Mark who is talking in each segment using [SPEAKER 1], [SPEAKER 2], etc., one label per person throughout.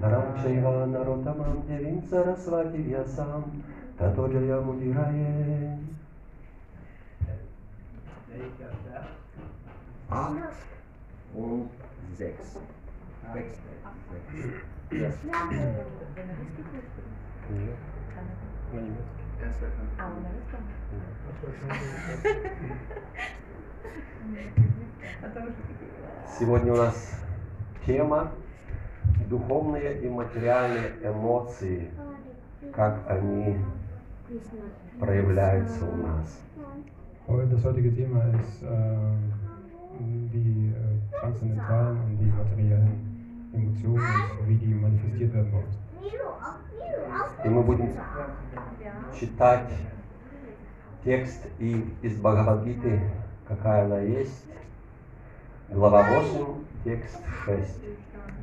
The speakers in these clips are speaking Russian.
[SPEAKER 1] Naram Chaiva Narotamam Devim Sarasvati Vyasam Tato Jaya Mudiraye
[SPEAKER 2] Acht und sechs. Sechs. Yes.
[SPEAKER 3] А, на русском? А
[SPEAKER 1] Сегодня у нас тема духовные и материальные эмоции, как они проявляются у нас.
[SPEAKER 4] Heute- Das heutige Thema ist äh, die äh, transzendentalen und die materiellen Emotionen und wie die manifestiert werden bei uns.
[SPEAKER 1] И мы будем читать текст и из Бхагавадгиты, какая она есть, глава 8, текст 6.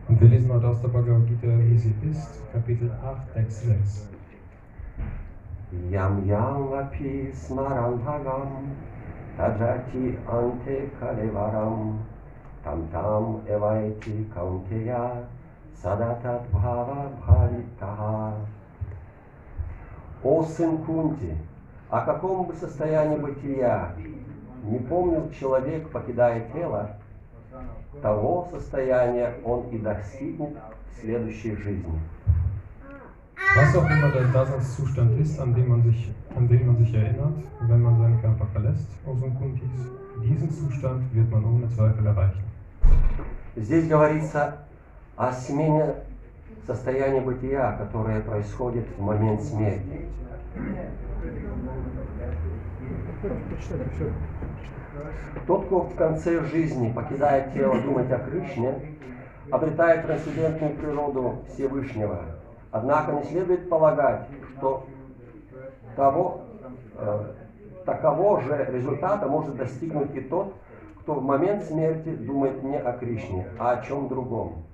[SPEAKER 4] Und wir lesen heute aus der Bhagavad Gita, wie sie ist, Kapitel 8, Text 6.
[SPEAKER 1] Ям ям апи смарам бхагам, таджати анте калеварам, там там эвайти каунтея, садатат бхава бхавитаха. О сын Кунти, о каком бы состоянии бытия не помнил человек, покидая тело, того состояния он и достигнет в следующей жизни.
[SPEAKER 4] Was auch immer der Daseinszustand ist, an den man sich, an den man sich erinnert, wenn man seinen Körper verlässt, Osun Kuntis, diesen Zustand wird man ohne Zweifel erreichen.
[SPEAKER 1] Здесь говорится о смене состояния бытия, которое происходит в момент смерти. Тот, кто в конце жизни покидает тело думать о Кришне, обретает трансцендентную природу Всевышнего. Однако не следует полагать, что того, э, таково же результата может достигнуть и тот, кто в момент смерти думает не о Кришне, а о чем другом.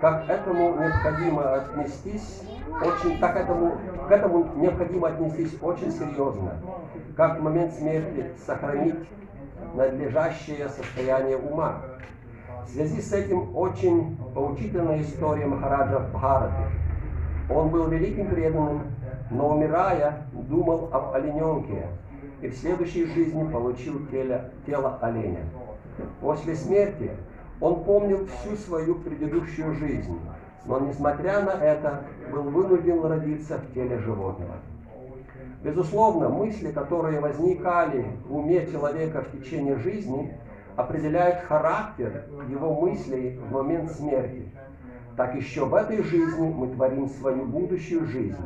[SPEAKER 1] Как этому необходимо отнестись очень, так этому, к этому необходимо отнестись очень серьезно. Как в момент смерти сохранить надлежащее состояние ума. В связи с этим очень поучительная история Махараджа Бхараты. Он был великим преданным, но умирая, думал об олененке и в следующей жизни получил тело, тело оленя. После смерти он помнил всю свою предыдущую жизнь, но несмотря на это был вынужден родиться в теле животного. Безусловно, мысли, которые возникали в уме человека в течение жизни, определяют характер его мыслей в момент смерти. Так еще в этой жизни мы творим свою будущую жизнь.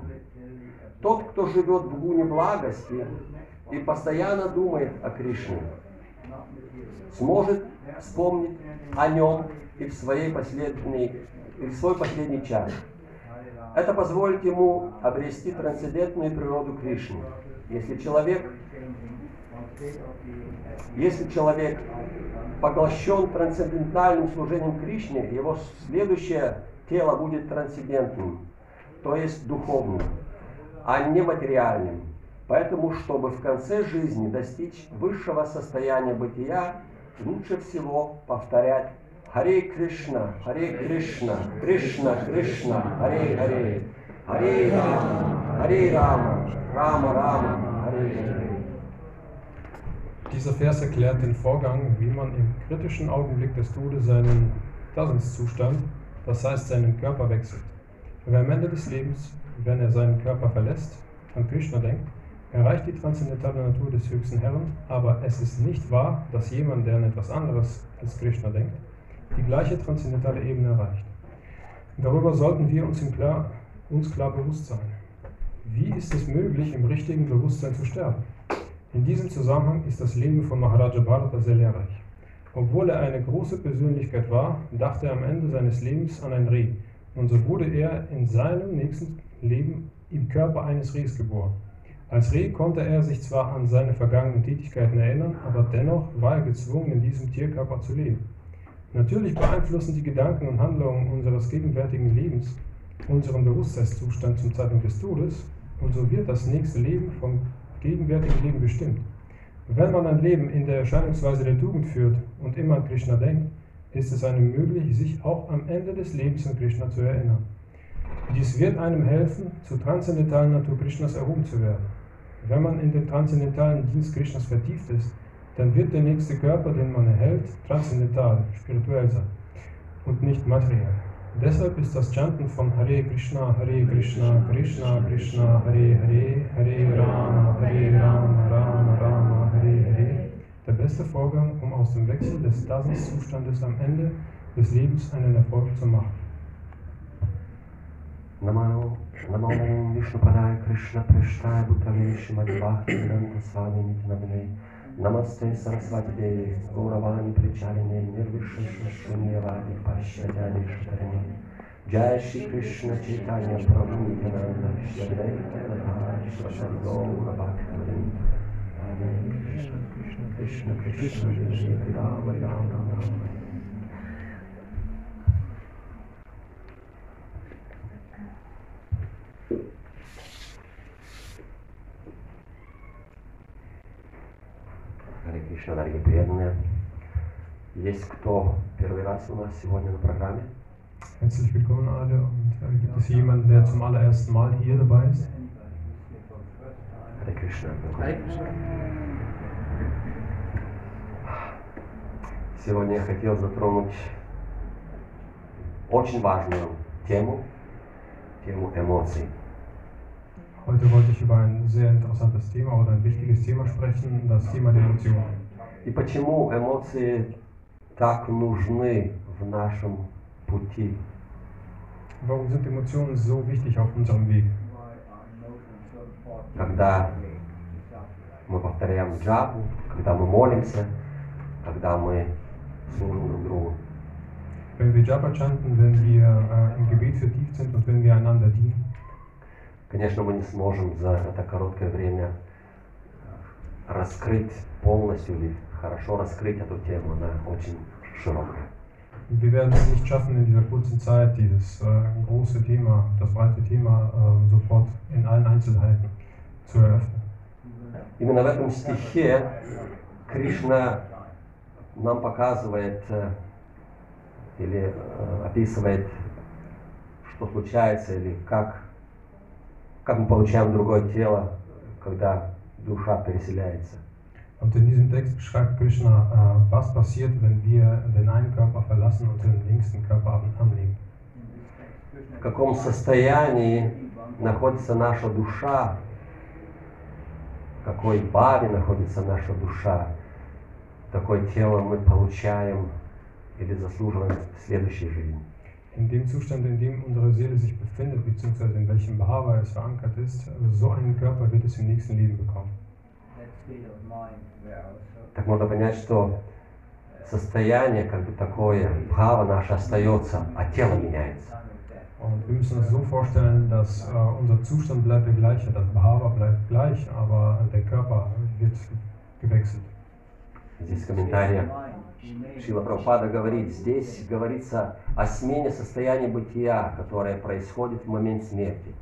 [SPEAKER 1] Тот, кто живет в гуне благости и постоянно думает о Кришне, сможет вспомнить о нем и в, своей последней, и в свой последний час. Это позволит ему обрести трансцендентную природу Кришны. Если человек, если человек поглощен трансцендентальным служением Кришне, его следующее тело будет трансцендентным, то есть духовным, а не материальным. Поэтому, чтобы в конце жизни достичь высшего состояния бытия, лучше всего повторять Hare Krishna, Hare Krishna, Krishna Krishna, Hare Hare, Hare Rama, Hare Rama, Rama Rama, Hare Hare.
[SPEAKER 4] Dieser Vers erklärt den Vorgang, wie man im kritischen Augenblick des Todes seinen Daseinszustand, das heißt seinen Körper wechselt. Wer am Ende des Lebens, wenn er seinen Körper verlässt, an Krishna denkt, erreicht die transzendentale Natur des höchsten Herrn, aber es ist nicht wahr, dass jemand, der an etwas anderes als Krishna denkt, die gleiche transzendentale Ebene erreicht. Darüber sollten wir uns, klar, uns klar bewusst sein. Wie ist es möglich, im richtigen Bewusstsein zu sterben? In diesem Zusammenhang ist das Leben von Maharaja Bharata sehr lehrreich. Obwohl er eine große Persönlichkeit war, dachte er am Ende seines Lebens an ein Reh, Und so wurde er in seinem nächsten Leben im Körper eines Rehs geboren. Als Reh konnte er sich zwar an seine vergangenen Tätigkeiten erinnern, aber dennoch war er gezwungen, in diesem Tierkörper zu leben. Natürlich beeinflussen die Gedanken und Handlungen unseres gegenwärtigen Lebens unseren Bewusstseinszustand zum Zeitpunkt des Todes und so wird das nächste Leben vom gegenwärtigen Leben bestimmt. Wenn man ein Leben in der Erscheinungsweise der Tugend führt und immer an Krishna denkt, ist es einem möglich, sich auch am Ende des Lebens an Krishna zu erinnern. Dies wird einem helfen, zur transzendentalen Natur Krishnas erhoben zu werden. Wenn man in den transzendentalen Dienst Krishnas vertieft ist, dann wird der nächste Körper, den man erhält, transzendental, spirituell sein und nicht materiell. Deshalb ist das Chanten von Hare Krishna, Hare Krishna, Krishna Krishna, Hare Hare, Hare Rama, Hare Rama, Rama Rama, Hare Hare der beste Vorgang, um aus dem Wechsel des Daseinszustandes am Ende des Lebens einen Erfolg zu machen.
[SPEAKER 1] Namo, Namo Vishnupadaya Krishna Prishtaya Bhutale Shrimati Bhakti Vedanta Swami Nityanamane नमस्ते सरस्वती गौरवाणी प्रचारिणे निर्विशेष शून्यवादी पाश्चात्यानि शतरिणे जय श्री कृष्ण चैतन्य प्रभु नित्यानंद कृष्ण कृष्ण कृष्ण कृष्ण राम राम Ram Thank you. Харе Кришна, дорогие преданные. Есть кто первый раз у нас сегодня на программе?
[SPEAKER 4] Herzlich willkommen alle und äh, gibt es jemanden, der zum allerersten Mal hier dabei ist?
[SPEAKER 1] Харе Кришна. Сегодня я хотел затронуть очень важную тему, тему эмоций.
[SPEAKER 4] Heute wollte ich über ein sehr interessantes Thema oder ein wichtiges Thema sprechen, das Thema der Emotionen.
[SPEAKER 1] И почему эмоции так нужны в нашем пути?
[SPEAKER 4] Warum sind Emotionen so wichtig auf unserem Weg?
[SPEAKER 1] Когда мы повторяем джапу, когда мы молимся, когда мы служим друг другу.
[SPEAKER 4] Wenn wir Japa chanten, wenn wir äh, im Gebet vertieft sind und wenn wir einander dienen,
[SPEAKER 1] Конечно, мы не сможем за это короткое время раскрыть полностью или хорошо раскрыть эту тему, она очень широкая.
[SPEAKER 4] wir werden es nicht schaffen, in dieser kurzen Zeit dieses äh, große Thema, das breite Thema äh, sofort in allen Einzelheiten zu eröffnen.
[SPEAKER 1] Именно в этом стихе Кришна нам показывает э, или э, описывает, что случается или как, как мы получаем другое тело, когда душа переселяется.
[SPEAKER 4] Und in diesem Text beschreibt Krishna, äh, was passiert, wenn wir den einen Körper verlassen und den nächsten Körper an- annehmen.
[SPEAKER 1] В каком состоянии находится наша душа, в какой баре находится наша душа, такое тело мы получаем или заслуживаем в следующей жизни.
[SPEAKER 4] In dem Zustand, in dem unsere Seele sich befindet, beziehungsweise in welchem Bahava es verankert ist, so einen Körper wird es im nächsten Leben bekommen.
[SPEAKER 1] Так можно понять, что состояние как бы такое, право наше остается, а тело меняется.
[SPEAKER 4] Und wir müssen uns so vorstellen, dass äh, unser Zustand bleibt der gleiche, das Bahava bleibt gleich, aber der Körper wird gewechselt.
[SPEAKER 1] Здесь в комментариях Шила Прабхупада говорит, здесь говорится о смене состояния бытия, которое происходит в момент смерти.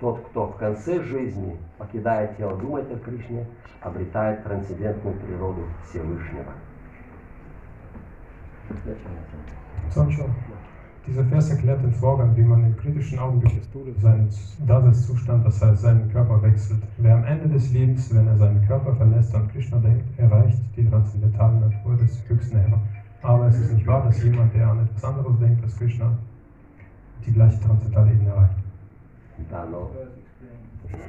[SPEAKER 1] Тот, кто в конце жизни, покидая тело, думает о Кришне, обретает трансцендентную природу Всевышнего.
[SPEAKER 4] Sancho. Dieser Vers erklärt den Vorgang, wie man im kritischen Augenblick des Todes seinen Daseinszustand, das heißt seinen Körper wechselt. Wer am Ende des Lebens, wenn er seinen Körper verlässt, an Krishna denkt, erreicht die transzendentale Natur des höchsten Herrn. Aber es ist nicht wahr, dass jemand, der an etwas anderes denkt als Krishna, die gleiche transzendentale Ebene erreicht.
[SPEAKER 1] Да, но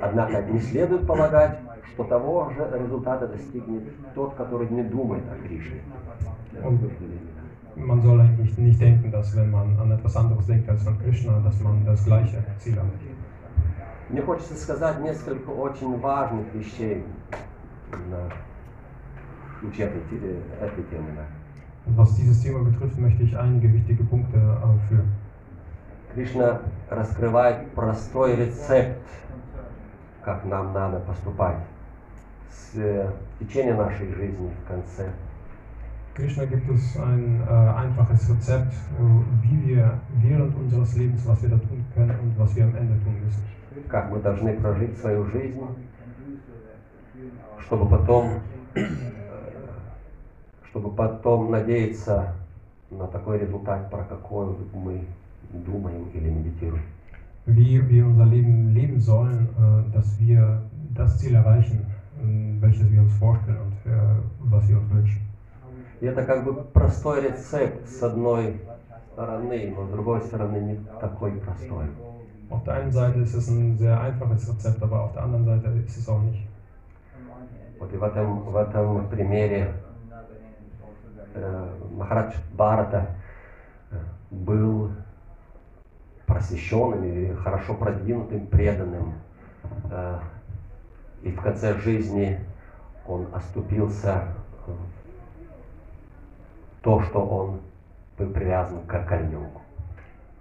[SPEAKER 1] однако не следует полагать, что того же результата достигнет тот, который не думает о Кришне.
[SPEAKER 4] Und man soll eigentlich nicht denken, dass wenn man an etwas anderes denkt als an Krishna, dass man das gleiche Ziel erreicht.
[SPEAKER 1] Мне хочется сказать несколько очень важных вещей на ключе этой, те- этой темы. да.
[SPEAKER 4] Und was dieses Thema betrifft, möchte ich einige wichtige Punkte anführen.
[SPEAKER 1] Кришна раскрывает простой рецепт, как нам надо поступать с э, в течение нашей жизни в конце.
[SPEAKER 4] Krishna gibt uns ein äh, einfaches Rezept, äh, wie wir während unseres Lebens, was wir da tun können und was wir am Ende tun müssen.
[SPEAKER 1] Как мы должны прожить свою жизнь, чтобы потом, э, чтобы потом надеяться на такой результат, про какой мы думаем или медитируем.
[SPEAKER 4] Wie wir unser Leben leben sollen, äh, dass wir das Ziel erreichen, äh, welches wir uns vorstellen und äh, was wir uns wünschen.
[SPEAKER 1] И это как бы простой рецепт с одной стороны, но с другой стороны не такой простой.
[SPEAKER 4] Auf der einen Seite ist es ein sehr einfaches Rezept, aber auf der anderen Seite ist es auch nicht.
[SPEAKER 1] Вот и в этом, в этом примере э, Махарадж Барата э, был просвещенным и хорошо продвинутым, преданным. Э, и в конце жизни он оступился в то, что он был привязан к окольнюку.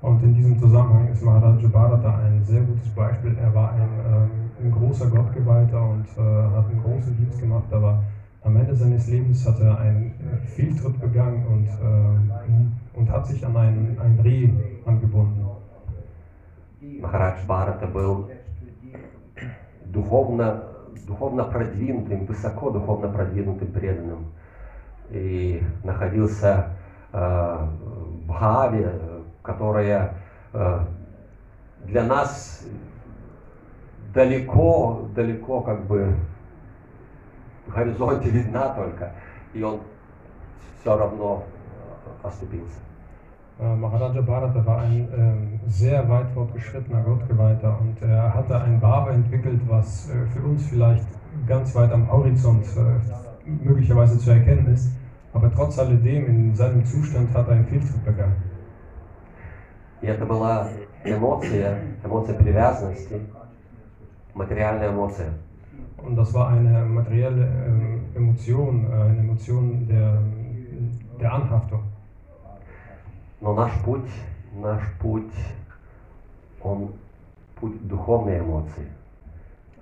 [SPEAKER 4] Und in diesem Zusammenhang ist Maharaja Bharata ein sehr gutes Beispiel. Er war ein, ähm, ein großer Gottgeweihter und äh, hat einen großen Dienst gemacht, aber am Ende seines Lebens hat er einen äh, Fehltritt begangen und, äh, und hat sich an einen, einen Reh angebunden.
[SPEAKER 1] Махарадж Барата был духовно, духовно продвинутым, высоко духовно продвинутым преданным. И находился э, в Бхаве, которая э, для нас далеко, далеко как бы в горизонте видна только. И он все равно э, оступился.
[SPEAKER 4] Äh, Maharaja Bharata war ein ähm, sehr weit fortgeschrittener Gottgeweihter und er hatte ein Bhava entwickelt, was äh, für uns vielleicht ganz weit am Horizont äh, möglicherweise zu erkennen ist. Aber trotz alledem, in seinem Zustand hat er einen Fehltritt begangen.
[SPEAKER 1] И это была эмоция, эмоция привязанности, материальная эмоция.
[SPEAKER 4] Und das war eine materielle äh, Emotion, äh, eine Emotion der, der Anhaftung.
[SPEAKER 1] Но наш путь, наш путь, он путь духовной эмоции.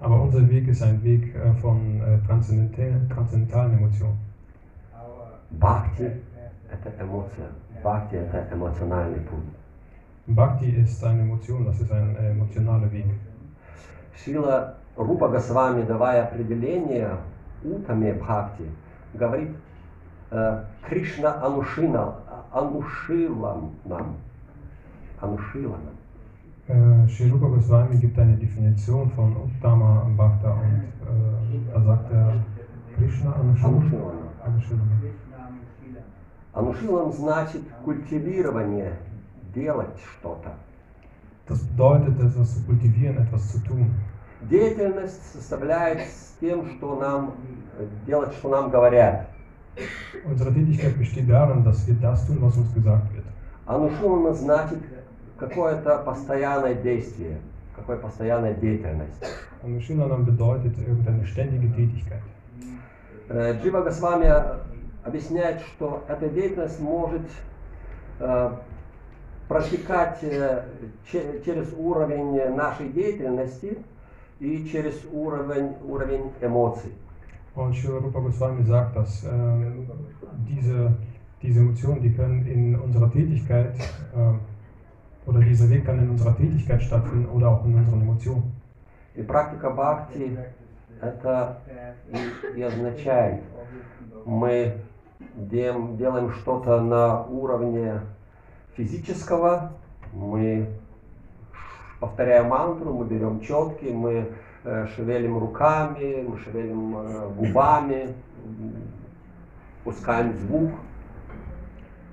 [SPEAKER 4] Aber unser Weg ist ein Weg äh, von äh, transzendental, transzendentalen Emotionen.
[SPEAKER 1] Бхакти – это эмоция. Бхакти – это эмоциональный путь.
[SPEAKER 4] Bhakti ist eine Emotion, das ist ein äh, emotionaler Weg.
[SPEAKER 1] Шила Рупа Госвами, давая определение утаме Бхакти, говорит э, Кришна Анушина, Анушила нам. Анушила нам.
[SPEAKER 4] Äh, Sri Rupa Goswami gibt eine Definition von Uttama Bhakta und äh, da sagt er Krishna Anushila.
[SPEAKER 1] Анушила нам.
[SPEAKER 4] Anushila.
[SPEAKER 1] Анушилам значит культивирование, делать что-то.
[SPEAKER 4] Das bedeutet, etwas zu kultivieren, etwas zu tun.
[SPEAKER 1] Деятельность составляет с тем, что нам э, делать, что нам говорят.
[SPEAKER 4] Unsere Tätigkeit besteht darin, dass wir das tun, was uns gesagt wird.
[SPEAKER 1] Анушилана значит какое-то постоянное действие, какое постоянная деятельность.
[SPEAKER 4] Bedeutet irgendeine ständige Tätigkeit.
[SPEAKER 1] Э, Джива Госвами объясняет, что эта деятельность может э, протекать э, че- через уровень нашей деятельности и через уровень, уровень эмоций.
[SPEAKER 4] Und Sri Rupa Goswami sagt, dass ähm, diese, diese Emotionen, die können in unserer Tätigkeit ähm, oder dieser Weg kann in unserer Tätigkeit stattfinden oder auch in unseren Emotionen.
[SPEAKER 1] И практика бхакти это и, и означает, мы дем- делаем что-то на уровне физического, мы повторяем мантру, мы берем четки, мы э, шевелим руками, мы шевелим э, губами, пускаем звук.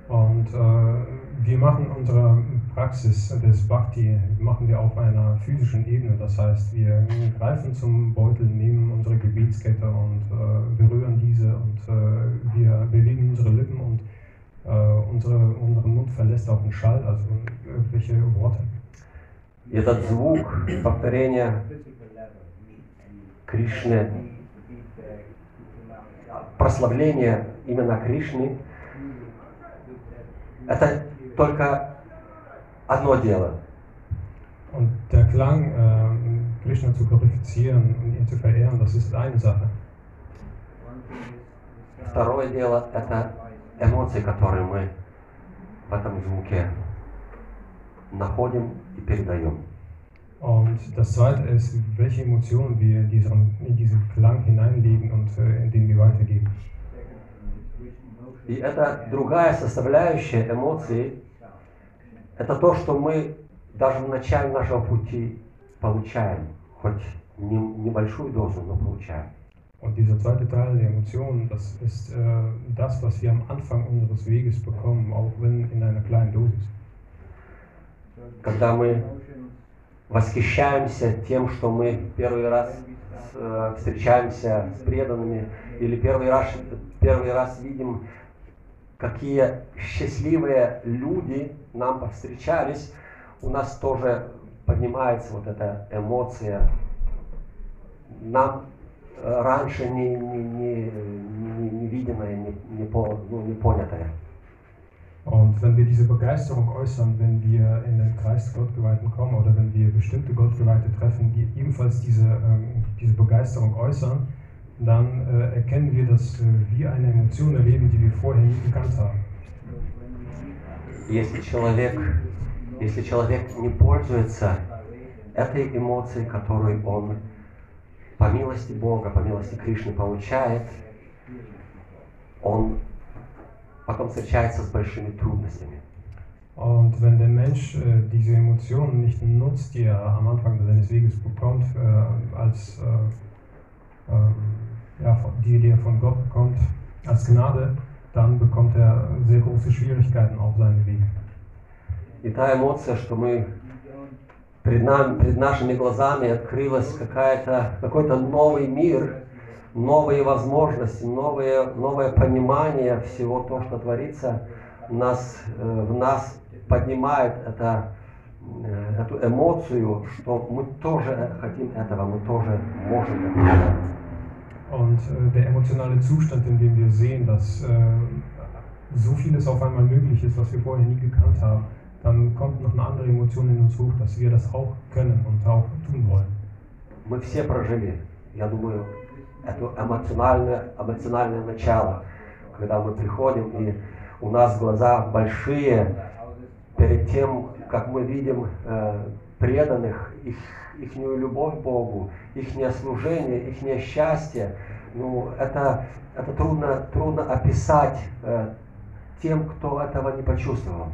[SPEAKER 4] Und äh, wir machen unsere Praxis des Bhakti machen wir auf einer physischen Ebene. Das heißt, wir greifen zum Beutel, nehmen unsere Gebetskette und äh, berühren diese und äh, wir bewegen unsere Lippen und äh, unsere, unseren Mund verlässt auch ein Schall, also irgendwelche Worte.
[SPEAKER 1] И этот звук повторения Кришны, прославление именно Кришны, это только одно дело.
[SPEAKER 4] Und der Klang, äh, Krishna zu glorifizieren und ihn zu verehren, das ist eine Sache.
[SPEAKER 1] Второе дело – это эмоции, которые мы в этом звуке находим и передаем.
[SPEAKER 4] Und das zweite ist, welche Emotionen wir in diesen, in diesen Klang hineinlegen und äh, in den wir weitergeben.
[SPEAKER 1] И это другая составляющая эмоций. Это то, что мы даже в начале нашего пути получаем. Хоть не- небольшую дозу, но получаем.
[SPEAKER 4] Und dieser zweite Teil der Emotionen, das ist äh, das, was wir am Anfang unseres Weges bekommen, auch wenn in einer kleinen Dosis.
[SPEAKER 1] Когда мы восхищаемся тем, что мы первый раз э, встречаемся с преданными, или первый раз, первый раз видим, какие счастливые люди нам повстречались, у нас тоже поднимается вот эта эмоция. Нам э, раньше не, не, не, не, не виденная, не, не, по- ну, не понятая.
[SPEAKER 4] Und wenn wir diese Begeisterung äußern, wenn wir in den Kreis der Gottgeweihten kommen oder wenn wir bestimmte Gottgeweihte treffen, die ebenfalls diese, ähm, diese Begeisterung äußern, dann äh, erkennen wir, dass äh, wir eine Emotion erleben, die wir vorher nie gekannt haben.
[SPEAKER 1] Если человек, если человек не пользуется этой эмоцией, которую он по милости Бога, по милости Кришны получает, он потом встречается с большими трудностями.
[SPEAKER 4] Und wenn der Mensch äh, diese Emotionen nicht nutzt, die er am Anfang seines Weges bekommt, äh, als äh, ähm, die, die von Gott bekommt, als Gnade, dann bekommt er sehr große Schwierigkeiten auf seinem Weg.
[SPEAKER 1] И та эмоция, что мы пред, нами, пред нашими глазами открылась какая-то, какой-то новый мир, новые возможности, новые, новое понимание всего то, что творится, нас, э, в нас поднимает это, э, эту эмоцию, что мы тоже хотим этого, мы тоже можем этого.
[SPEAKER 4] Und äh, der emotionale Zustand, in dem wir sehen, dass äh, so vieles auf einmal möglich ist, was wir vorher nie gekannt haben, dann kommt noch eine andere Emotion in uns hoch, dass wir das auch können und auch tun wollen.
[SPEAKER 1] Мы все прожили, я думаю, это эмоциональное, эмоциональное начало, когда мы приходим и у нас глаза большие перед тем, как мы видим э, преданных, их ихнюю любовь к Богу, их служение, их счастье. Ну, это, это трудно, трудно описать э, тем, кто этого не почувствовал.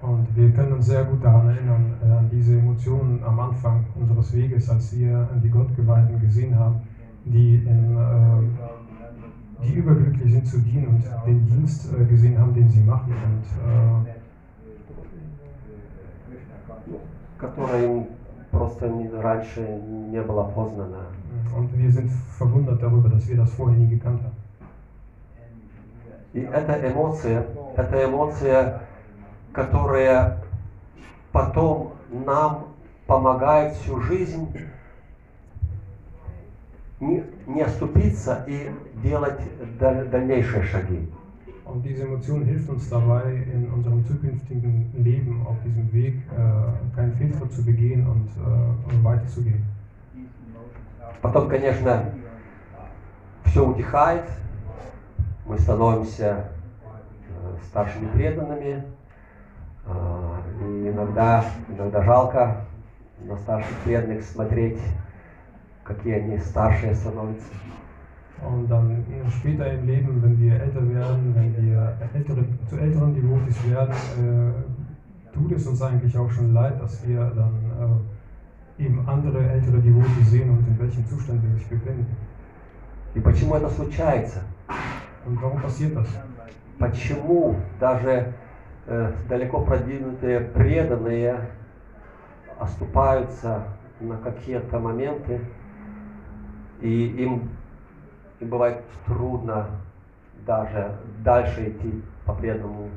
[SPEAKER 4] Und wir können uns sehr gut daran erinnern, äh, an diese Emotionen am Anfang unseres Weges, als wir die Gottgeweihten gesehen haben, die, in, äh, die überglücklich sind zu dienen und den Dienst äh, gesehen haben, den sie machen. Und äh,
[SPEAKER 1] просто раньше не было познано.
[SPEAKER 4] Und wir sind verwundert darüber, dass wir das vorher nie gekannt haben.
[SPEAKER 1] И эта эмоция, эта эмоция, которая потом нам помогает всю жизнь не, не оступиться и делать даль- дальнейшие шаги.
[SPEAKER 4] Und diese Emotion hilft uns dabei, in unserem zukünftigen Leben auf diesem Weg äh, keinen Fehltritt zu begehen und äh, weiterzugehen.
[SPEAKER 1] Потом, конечно, все утихает, мы становимся э, старшими преданными, а, и иногда, иногда жалко на старших преданных смотреть, какие они старшие становятся.
[SPEAKER 4] Und dann äh, später im Leben, wenn wir älter werden, wenn wir ältere, zu älteren Devotis werden, äh, tut es uns eigentlich auch schon leid, dass wir dann äh, eben andere ältere Devotis sehen und in welchem Zustand sie sich befinden.
[SPEAKER 1] И почему это случается?
[SPEAKER 4] Und warum passiert das?
[SPEAKER 1] Почему даже э, далеко продвинутые преданные оступаются на какие-то моменты, и им, им бывает трудно даже дальше идти по, преданному,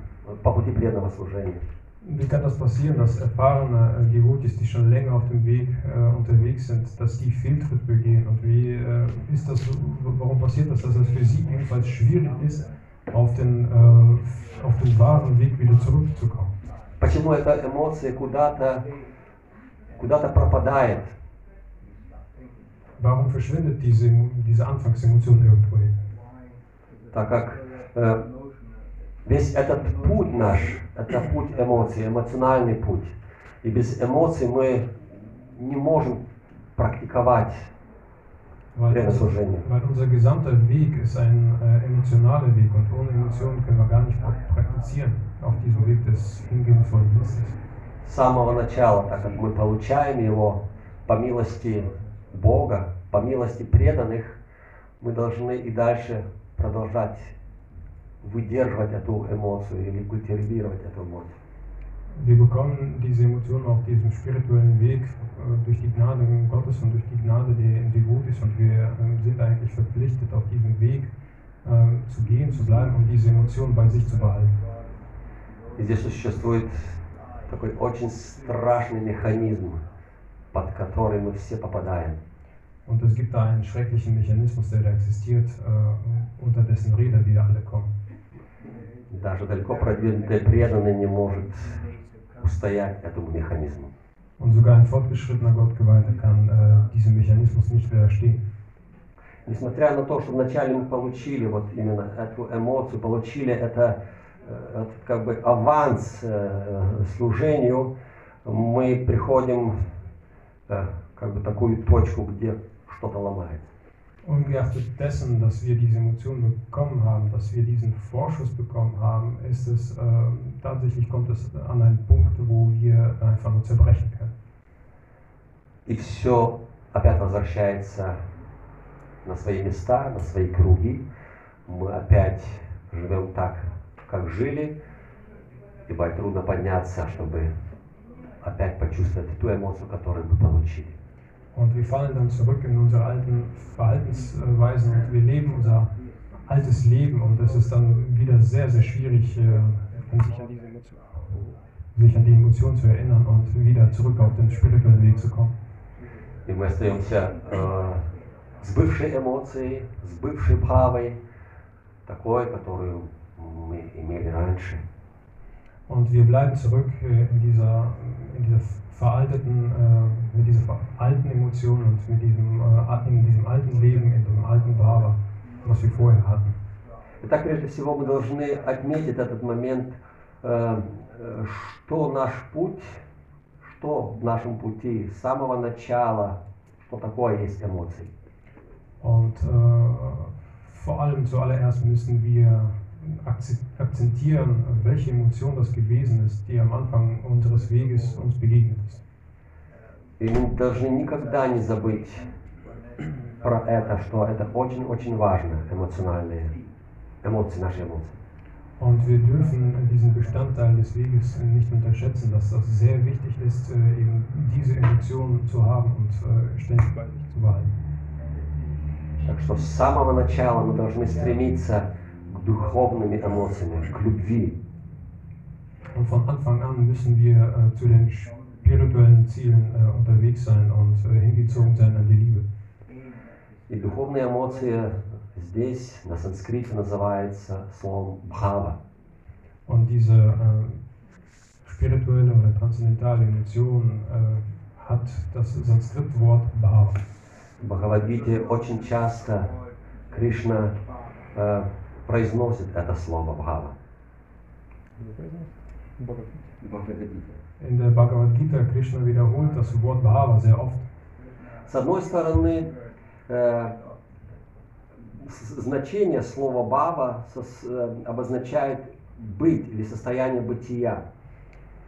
[SPEAKER 1] по пути преданного служения.
[SPEAKER 4] Wie kann das passieren, dass erfahrene äh, Devotis, die schon länger auf dem Weg äh, unterwegs sind, dass die Fehltritt begehen? Und wie äh, ist das, warum passiert das, dass es für sie ebenfalls schwierig ist, auf den, äh, auf den wahren Weg wieder zurückzukommen?
[SPEAKER 1] Почему эта эмоция куда-то куда-то пропадает.
[SPEAKER 4] Warum verschwindet diese, diese Anfangsemotion irgendwo hin?
[SPEAKER 1] так как э, весь этот путь наш, это путь эмоций, эмоциональный путь. И без эмоций мы не можем практиковать
[SPEAKER 4] Weil,
[SPEAKER 1] время служения.
[SPEAKER 4] weil unser gesamter Weg ist ein äh, emotionaler Weg und ohne Emotionen können wir gar nicht pra- praktizieren auf diesem Weg des hingebungsvollen Dienstes.
[SPEAKER 1] С самого начала, так как мы получаем его по милости Бога, по милости преданных, мы должны и дальше продолжать выдерживать эту эмоцию или культивировать эту эмоцию.
[SPEAKER 4] Wir bekommen diese Emotionen auf diesem spirituellen Weg äh, durch die Gnade Gottes und durch die Gnade der Devotis und wir ähm, sind eigentlich verpflichtet, auf diesem Weg ähm, zu gehen, zu bleiben, um diese Emotionen bei sich zu behalten.
[SPEAKER 1] И здесь существует такой очень страшный механизм, под который мы все попадаем.
[SPEAKER 4] Und es gibt da einen schrecklichen Mechanismus, der da existiert, äh, unter dessen Räder wir alle kommen.
[SPEAKER 1] Даже далеко продвинутый преданный не может устоять этому механизму.
[SPEAKER 4] Und sogar ein fortgeschrittener Gottgeweihter kann äh, diesem Mechanismus nicht widerstehen.
[SPEAKER 1] Несмотря на то, что вначале мы получили вот именно эту эмоцию, получили это, э, этот как бы аванс э, служению, мы приходим как бы такую точку, где что-то ломается.
[SPEAKER 4] Ungeachtet dessen, dass wir diese Emotionen bekommen haben, dass wir diesen Vorschuss bekommen haben, ist es äh, tatsächlich kommt es an einen Punkt, wo wir einfach nur zerbrechen können.
[SPEAKER 1] И все опять возвращается на свои места, на свои круги. Мы опять живем так, как жили. И трудно подняться, чтобы опять почувствовать ту эмоцию, которую мы получили.
[SPEAKER 4] Und wir fallen dann zurück in unsere alten Verhaltensweisen und wir leben unser altes Leben und es ist dann wieder sehr, sehr schwierig, äh, sich an diese Emotion, sich an die Emotion zu erinnern und wieder zurück auf den spirituellen Weg zu kommen.
[SPEAKER 1] И мы остаемся э, с бывшей эмоцией, с бывшей правой, такой, которую мы имели раньше.
[SPEAKER 4] Und wir bleiben zurück äh, in dieser, in dieser veralteten, äh, mit dieser alten Emotion und mit diesem, äh, in diesem alten Leben, in diesem alten Bhava, was wir vorher hatten.
[SPEAKER 1] Итак, прежде всего мы должны отметить этот момент, э, э, что наш путь, что в нашем пути с самого начала, что такое есть эмоции.
[SPEAKER 4] Und äh, vor allem zuallererst müssen wir akzentieren, welche Emotion das gewesen ist, die am Anfang unseres Weges uns begegnet ist.
[SPEAKER 1] И мы должны никогда не забыть про это, что это очень-очень важно, эмоциональные эмоции, наши эмоции.
[SPEAKER 4] Und wir dürfen diesen Bestandteil des Weges nicht unterschätzen, dass das sehr wichtig ist, äh, eben diese Emotionen zu haben und äh, ständig bei sich zu behalten.
[SPEAKER 1] Так что с самого начала мы должны стремиться к духовным эмоциям, к любви.
[SPEAKER 4] Und von Anfang an müssen wir äh, zu den spirituellen Zielen äh, unterwegs sein und äh, hingezogen sein an die Liebe.
[SPEAKER 1] И духовные эмоции здесь на санскрите называется словом бхава.
[SPEAKER 4] Und diese äh, spirituelle oder transzendentale Emotion äh, hat das Sanskritwort Bhava.
[SPEAKER 1] В Бхагавадгите очень часто Кришна э, произносит это слово бхава.
[SPEAKER 2] Бхагавадгита.
[SPEAKER 4] In der Bhagavad Gita, Krishna wiederholt das Wort Bhava sehr oft.
[SPEAKER 1] С одной стороны, э, значение слова бхава сос- э, обозначает быть или состояние бытия.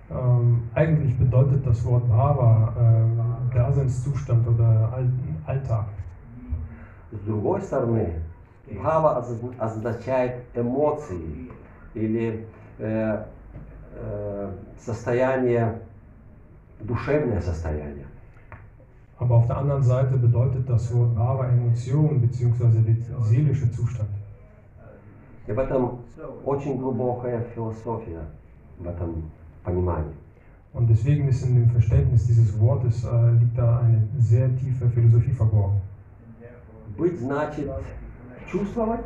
[SPEAKER 4] Ähm, eigentlich bedeutet das Wort Bhava äh, Daseinszustand oder All Alltag.
[SPEAKER 1] С другой стороны, бхава озна- означает эмоции или э, э, состояние, душевное состояние.
[SPEAKER 4] Aber auf der anderen Seite bedeutet das Wort Bhava Emotion bzw. der seelische Zustand.
[SPEAKER 1] И в этом очень глубокая философия, в этом понимании.
[SPEAKER 4] Und deswegen ist in dem Verständnis dieses Wortes äh, liegt da eine sehr tiefe Philosophie verborgen.
[SPEAKER 1] Быть значит чувствовать,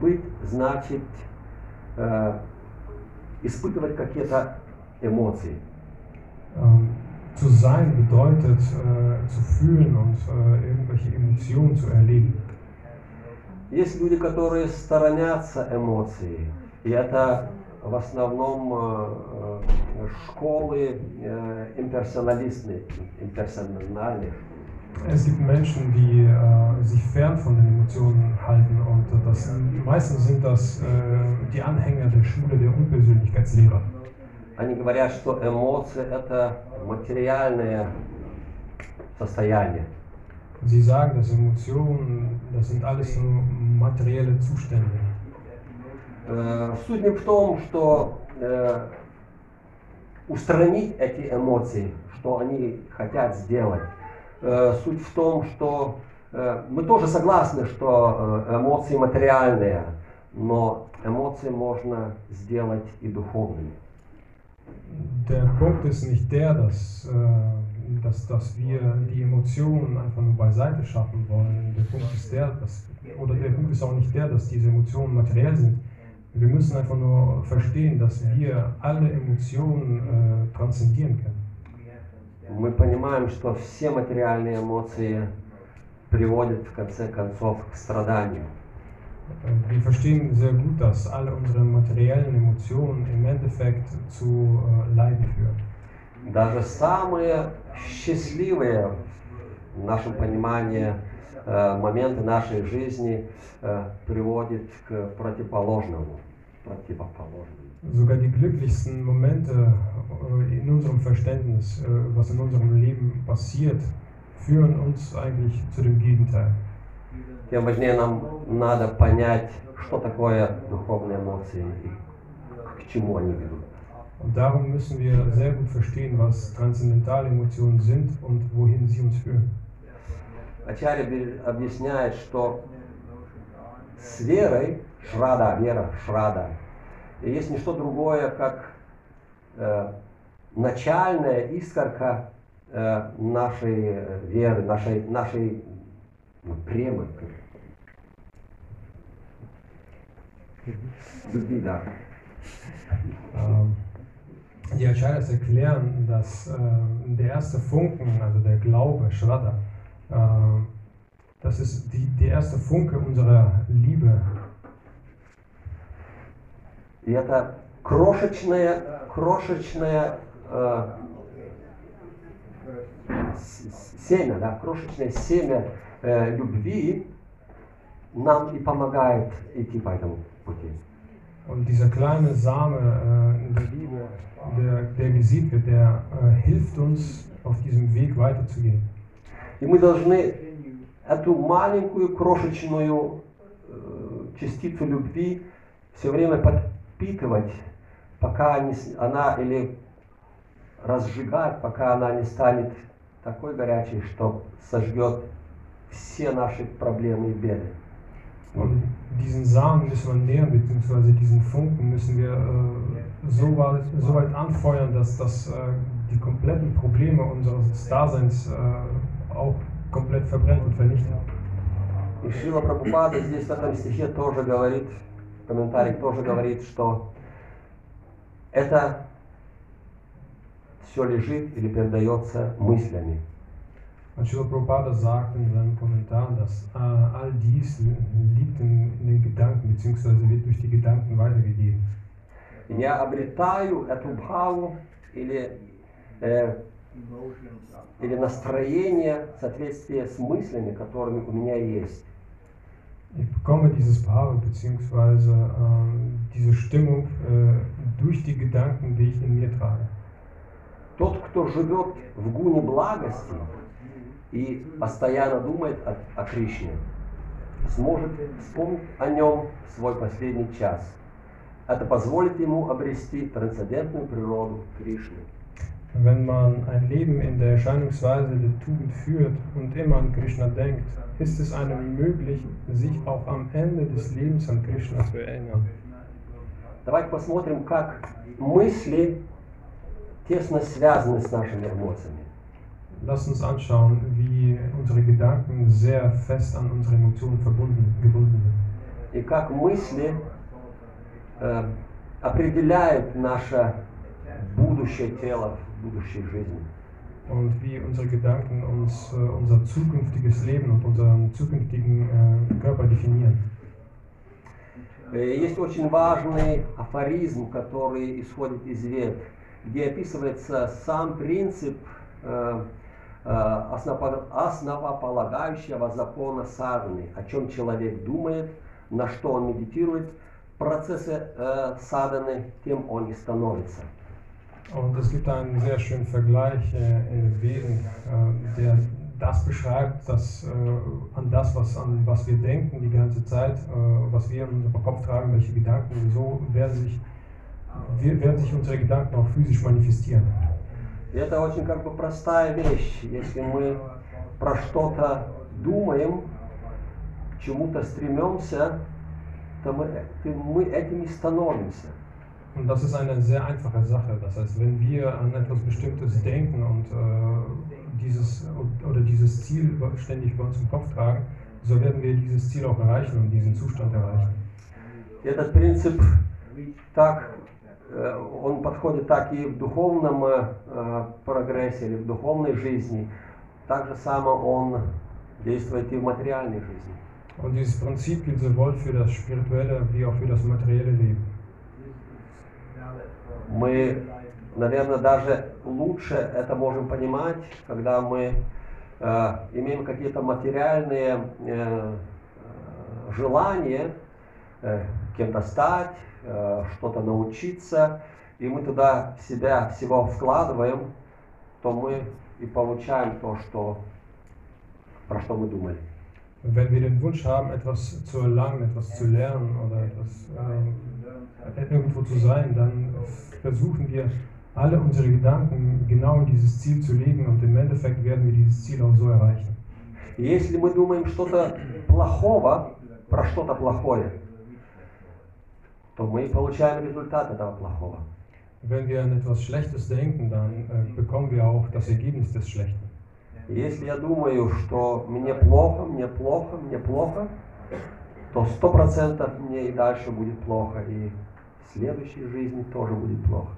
[SPEAKER 1] быть значит э, испытывать какие-то эмоции.
[SPEAKER 4] Ähm, zu sein bedeutet, äh, zu fühlen und äh, irgendwelche Emotionen zu erleben.
[SPEAKER 1] Есть люди, которые сторонятся эмоций, и это в основном э, э, школы э, имперсоналистные, имперсональные.
[SPEAKER 4] Es gibt Menschen, die äh, sich fern von den Emotionen halten und äh, das sind, meistens sind das äh, die Anhänger der Schule der Unpersönlichkeitslehre.
[SPEAKER 1] Они говорят, что эмоции это материальное состояние.
[SPEAKER 4] Sie sagen, dass Emotionen, das sind alles nur materielle Zustände.
[SPEAKER 1] Э, Суть не в том, что э, устранить эти эмоции, что они хотят сделать. Э, Суть в том, что э, мы тоже согласны, что э, эмоции материальные, но эмоции можно сделать и духовными.
[SPEAKER 4] Der Punkt ist nicht der, dass, äh, dass, dass wir die Emotionen einfach nur beiseite schaffen wollen. Der Punkt ist der, dass, oder der Punkt ist auch nicht der, dass diese Emotionen materiell sind. Wir müssen einfach nur verstehen, dass wir alle Emotionen äh, transzendieren können.
[SPEAKER 1] Мы понимаем, что все материальные эмоции приводят в конце концов к страданию.
[SPEAKER 4] Wir verstehen sehr gut, dass alle unsere materiellen Emotionen im Endeffekt zu äh, Leiden führen.
[SPEAKER 1] Даже самые счастливые в нашем понимании э, моменты нашей жизни э, приводят к противоположному. противоположному.
[SPEAKER 4] Sogar die glücklichsten Momente äh, in unserem Verständnis, äh, was in unserem Leben passiert, führen uns eigentlich zu dem Gegenteil.
[SPEAKER 1] Тем важнее нам надо понять, что такое духовные эмоции и к чему они ведут.
[SPEAKER 4] Und darum müssen wir sehr gut verstehen, was transzendentale Emotionen sind und wohin sie uns führen.
[SPEAKER 1] Ачарья бе- объясняет, что с верой, шрада, вера, шрада, есть не что другое, как э, начальная искорка э, нашей э, веры, нашей, нашей ну, премы. Любви, да.
[SPEAKER 4] Ähm, Die Acharyas erklären, dass äh, der erste Funken, also der Glaube, Shraddha, äh, das ist die, die erste Funke unserer Liebe.
[SPEAKER 1] И это крошечное, крошечное э, семя, да, крошечное семя э, любви нам и помогает идти по этому пути.
[SPEAKER 4] Und dieser kleine Same äh, der Liebe, der, der gesät wird, der äh, hilft uns, auf diesem Weg weiterzugehen.
[SPEAKER 1] И мы должны эту маленькую крошечную э, частицу любви все время подпитывать, пока не она или разжигать, пока она не станет такой горячей, что сожгет все наши проблемы и беды.
[SPEAKER 4] Und diesen Samen müssen wir nähren, beziehungsweise diesen Funken müssen wir äh, so, weit, so weit anfeuern, dass das äh, die kompletten Probleme unseres Daseins äh, auch komplett verbrennt und vernichtet.
[SPEAKER 1] И Шила Прабхупада здесь в этом стихе тоже говорит, в комментариях тоже говорит, что это все лежит или передается мыслями.
[SPEAKER 4] Und Srila Prabhupada sagt in seinen Kommentaren, dass äh, all dies liegt in, in den Gedanken, beziehungsweise wird durch die Gedanken weitergegeben.
[SPEAKER 1] Я обретаю эту бхаву или, э, или настроение в соответствии с мыслями, которыми у меня есть.
[SPEAKER 4] Ich bekomme dieses Bhava, beziehungsweise ähm, diese Stimmung äh, durch die Gedanken, die ich in mir trage.
[SPEAKER 1] Тот, кто живет в гуне благости и постоянно думает о, о Кришне, сможет вспомнить о нем свой последний час. Это позволит ему обрести трансцендентную природу Кришны.
[SPEAKER 4] Wenn man ein Leben in der Erscheinungsweise der Tugend führt und immer an Krishna denkt, ist es einem möglich, sich auch am Ende des Lebens an Krishna zu erinnern.
[SPEAKER 1] Давайте посмотрим, как мысли тесно связаны с нашими эмоциями.
[SPEAKER 4] Lasst uns anschauen, wie unsere Gedanken sehr fest an unsere Emotionen verbunden, gebunden sind.
[SPEAKER 1] И как мысли э, определяют наше будущее тело в Будущей жизни.
[SPEAKER 4] und wie unsere Gedanken uns äh, unser zukünftiges Leben und unseren zukünftigen äh, Körper definieren.
[SPEAKER 1] Э, Есть очень важный афоризм, который исходит из вет, где описывается сам принцип э, э, осново- основополагающего закона садханы, о чем человек думает, на что он медитирует, в процессе э, тем он и становится.
[SPEAKER 4] Und es gibt einen sehr schönen Vergleich äh, in den Veden, äh, der das beschreibt, dass äh, an das, was, an was wir denken die ganze Zeit, äh, was wir in unserem Kopf tragen, welche Gedanken, so werden sich, wir, werden sich unsere Gedanken auch physisch manifestieren.
[SPEAKER 1] И это очень как бы простая вещь. Если мы про что-то думаем, к чему-то стремимся, то мы, то мы этим и становимся.
[SPEAKER 4] Und das ist eine sehr einfache Sache. Das heißt, wenn wir an etwas Bestimmtes denken und äh, dieses oder dieses Ziel ständig bei uns im Kopf tragen, so werden wir dieses Ziel auch erreichen und diesen Zustand erreichen.
[SPEAKER 1] И Этот принцип так, э, он подходит так и в духовном э, прогрессе или в духовной жизни. Так же само он действует и в материальной жизни.
[SPEAKER 4] Und dieses Prinzip gilt sowohl für das spirituelle wie auch für das materielle Leben.
[SPEAKER 1] Мы, наверное, даже лучше это можем понимать, когда мы э, имеем какие-то материальные э, э, желания э, кем-то стать, э, что-то научиться, и мы туда себя всего вкладываем, то мы и получаем то, что, про что мы думали.
[SPEAKER 4] Wenn wir den Wunsch haben, etwas zu erlangen, etwas zu lernen oder etwas, ähm, irgendwo zu sein, dann versuchen wir alle unsere Gedanken genau in dieses Ziel zu legen und im Endeffekt werden wir dieses Ziel auch so erreichen.
[SPEAKER 1] И если мы думаем что-то плохого, про что-то плохое, то мы и получаем результат этого плохого.
[SPEAKER 4] Wenn wir an etwas Schlechtes denken, dann äh, bekommen wir auch das Ergebnis des Schlechten.
[SPEAKER 1] И Если я думаю, что мне плохо, мне плохо, мне плохо, то сто процентов мне и дальше будет плохо, и в следующей жизни тоже будет плохо.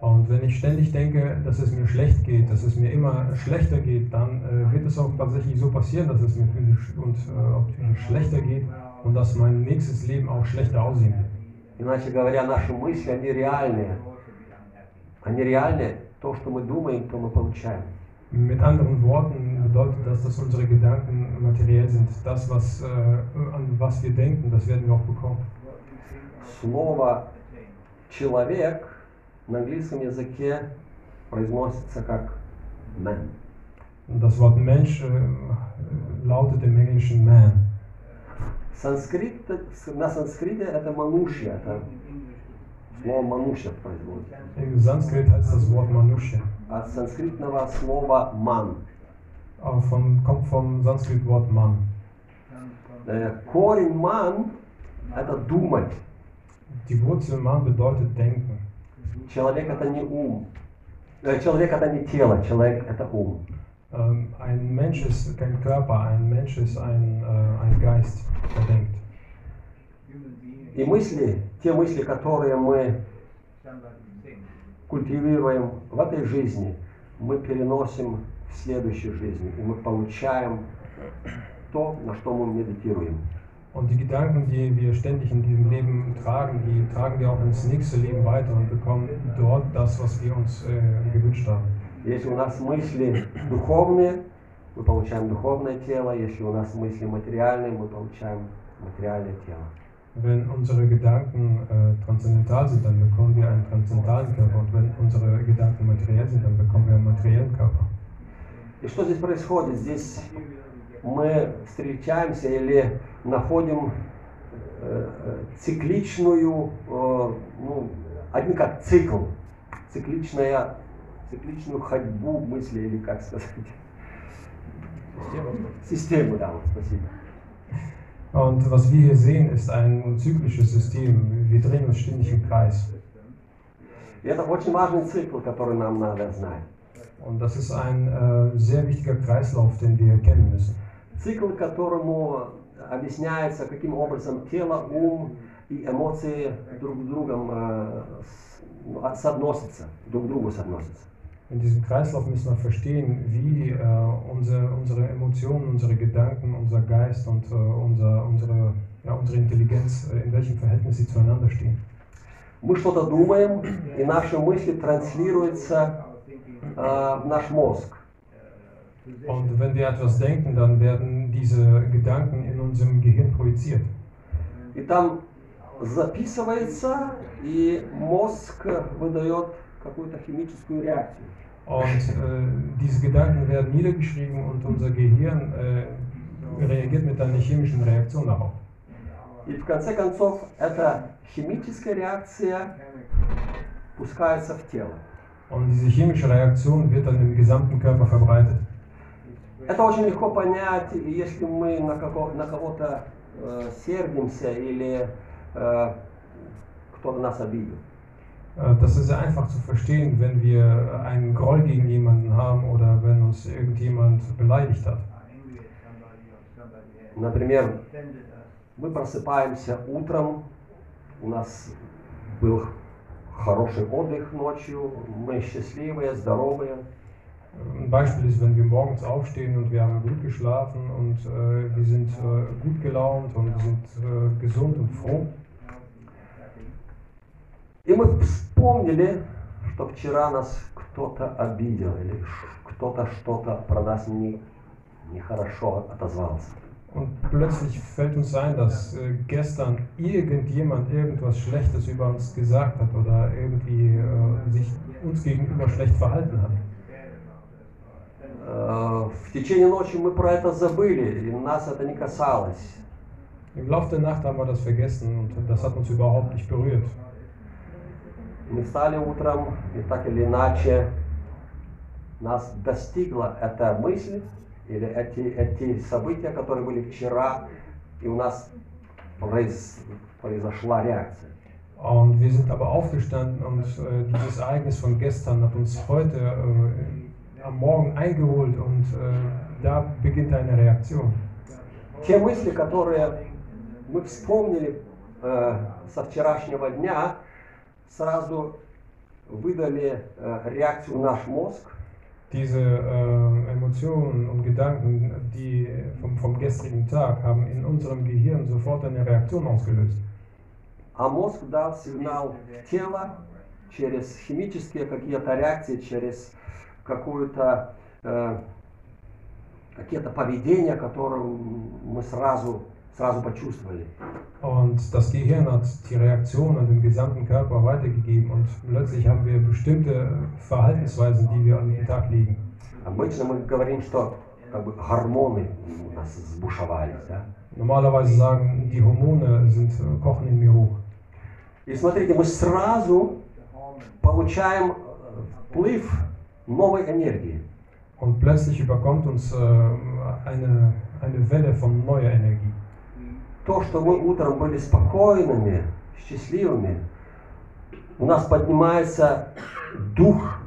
[SPEAKER 4] Und wenn ich ständig denke, dass es mir schlecht geht, dass es mir immer schlechter geht, dann äh, wird es auch tatsächlich so passieren, dass es mir physisch und äh, auch psychisch schlechter geht und dass mein nächstes Leben auch schlechter aussehen wird.
[SPEAKER 1] Иначе говоря, наши мысли, они реальные. Они реальные. То, что мы думаем, то мы получаем.
[SPEAKER 4] Mit anderen Worten bedeutet das, dass unsere Gedanken materiell sind. Das, was, äh, an was wir denken, das werden wir auch bekommen.
[SPEAKER 1] Слово «человек» на английском языке произносится как «man».
[SPEAKER 4] Das Wort Mensch äh, lautet im Englischen man.
[SPEAKER 1] Санскрит, на санскрите это манушья, это слово манушья производится.
[SPEAKER 4] Im Sanskrit heißt das Wort Manushya.
[SPEAKER 1] От санскритного слова ман.
[SPEAKER 4] Auch vom, kommt vom Sanskrit-Wort Mann.
[SPEAKER 1] Э, Корень ман это думать.
[SPEAKER 4] Die Wurzel Man bedeutet denken.
[SPEAKER 1] Человек это не ум. Э, Человек это не тело, человек это ум.
[SPEAKER 4] Ähm, ein Mensch ist kein Körper, ein Mensch ist ein, äh, ein Geist, der denkt.
[SPEAKER 1] И мысли, те мысли, которые мы культивируем в этой жизни, мы переносим в следующей жизни. И мы получаем то, на что мы медитируем.
[SPEAKER 4] Und die Gedanken, die wir ständig in diesem Leben tragen, die tragen wir auch ins nächste Leben weiter und bekommen dort das, was wir uns äh, gewünscht haben.
[SPEAKER 1] Если у нас мысли духовные, мы получаем духовное тело. Если у нас мысли материальные, мы получаем материальное тело.
[SPEAKER 4] Wenn unsere Gedanken äh, transzendental sind, dann bekommen wir einen transzendentalen Körper. Und wenn unsere Gedanken materiell sind, dann bekommen wir einen materiellen Körper.
[SPEAKER 1] И что здесь происходит? Здесь мы встречаемся или находим э, цикличную, э, ну, один как цикл, цикличная, цикличную ходьбу мысли, или как сказать. Систему, да, вот, спасибо.
[SPEAKER 4] Und was wir hier sehen, ist ein zyklisches System. Wir drehen uns ständig im Kreis.
[SPEAKER 1] Это очень важный цикл, который нам надо знать.
[SPEAKER 4] Und das ist ein äh, sehr wichtiger Kreislauf, den wir kennen müssen.
[SPEAKER 1] Цикл, которому объясняется, каким образом тело, ум и эмоции друг с другом э, ну, соотносятся, друг к другу соотносятся.
[SPEAKER 4] In diesem Kreislauf müssen wir verstehen, wie äh, unsere, unsere Emotionen, unsere Gedanken, unser Geist und äh, unser, unsere, ja, unsere Intelligenz, äh, in welchem Verhältnis sie zueinander stehen.
[SPEAKER 1] Мы что-то думаем, и наши мысли транслируются э, в наш мозг.
[SPEAKER 4] Und wenn wir etwas denken, dann werden diese Gedanken in unserem Gehirn projiziert.
[SPEAKER 1] И там записывается, и мозг выдает какую-то химическую реакцию.
[SPEAKER 4] Und äh, diese Gedanken werden niedergeschrieben und unser Gehirn äh, reagiert mit einer chemischen Reaktion darauf.
[SPEAKER 1] И в конце концов эта химическая реакция пускается в тело.
[SPEAKER 4] Und diese chemische Reaktion wird dann im gesamten Körper verbreitet.
[SPEAKER 1] Это очень легко понять, если мы на, како- на кого-то э, сердимся или э, кто-то нас обидел.
[SPEAKER 4] Äh, Das ist sehr einfach zu verstehen, wenn wir einen Groll gegen jemanden haben oder wenn uns irgendjemand beleidigt hat.
[SPEAKER 1] Например, мы просыпаемся утром, у нас был хороший отдых ночью, мы счастливые, здоровые.
[SPEAKER 4] Ein Beispiel ist, wenn wir morgens aufstehen und wir haben gut geschlafen und äh, wir sind äh, gut gelaunt und sind äh, gesund und froh.
[SPEAKER 1] И мы вспомнили, что вчера нас кто-то обидел или ш- кто-то что-то про нас не, нехорошо отозвался.
[SPEAKER 4] Und plötzlich fällt uns ein, dass äh, gestern irgendjemand irgendwas Schlechtes über uns gesagt hat oder irgendwie äh, sich uns gegenüber schlecht verhalten hat.
[SPEAKER 1] Э, В течение ночи мы про это забыли, и нас это не касалось.
[SPEAKER 4] Im Laufe der Nacht haben wir das vergessen und das hat uns überhaupt nicht berührt.
[SPEAKER 1] Мы встали утром, и так или иначе нас достигла эта мысль, или эти, эти события, которые были вчера, и у нас произ- произошла реакция.
[SPEAKER 4] Und wir sind aber aufgestanden und äh, dieses Ereignis von gestern hat uns heute äh, am Morgen eingeholt und äh, da beginnt eine Reaktion.
[SPEAKER 1] Те мысли, которые мы вспомнили э, со вчерашнего дня, сразу выдали э, реакцию в наш мозг,
[SPEAKER 4] Diese äh, Emotionen und Gedanken, die vom, vom gestrigen Tag, haben in unserem Gehirn sofort eine Reaktion ausgelöst.
[SPEAKER 1] а мозг дал сигнал в тело через химические какие-то реакции, через какую-то э, какие-то поведения, которые мы сразу, сразу почувствовали.
[SPEAKER 4] Und das Gehirn hat die Reaktion an den gesamten Körper weitergegeben und plötzlich haben wir bestimmte Verhaltensweisen, die wir an den Tag legen.
[SPEAKER 1] Обычно мы говорим, что как бы гормоны у нас сбушевались. Да?
[SPEAKER 4] Normalerweise sagen, die Hormone sind, äh, kochen in mir hoch.
[SPEAKER 1] И смотрите, мы сразу получаем э, вплыв новой энергии.
[SPEAKER 4] Und plötzlich überkommt uns äh, eine, eine Welle von neuer Energie.
[SPEAKER 1] То, что мы утром были спокойными, счастливыми, у нас поднимается дух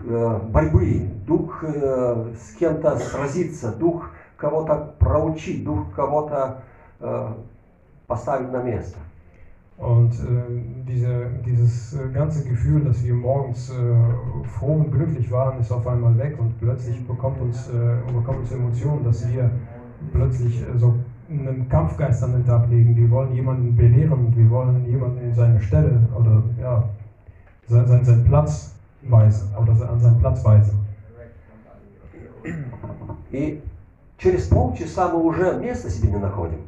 [SPEAKER 1] э, борьбы, дух э, с кем-то сразиться, дух кого-то проучить, дух кого-то э, поставить на место.
[SPEAKER 4] Und äh, diese, dieses äh, ganze Gefühl, dass wir morgens äh, froh und glücklich waren, ist auf einmal weg und plötzlich bekommt uns, äh, bekommt uns Emotionen, dass wir plötzlich äh, so einen Kampfgeist an den Tag legen. Wir wollen jemanden belehren und wir wollen jemanden seine Stelle oder ja, sein, sein, seinen Platz weisen oder an seinen Platz weisen.
[SPEAKER 1] И через полчаса мы уже места себе не находим.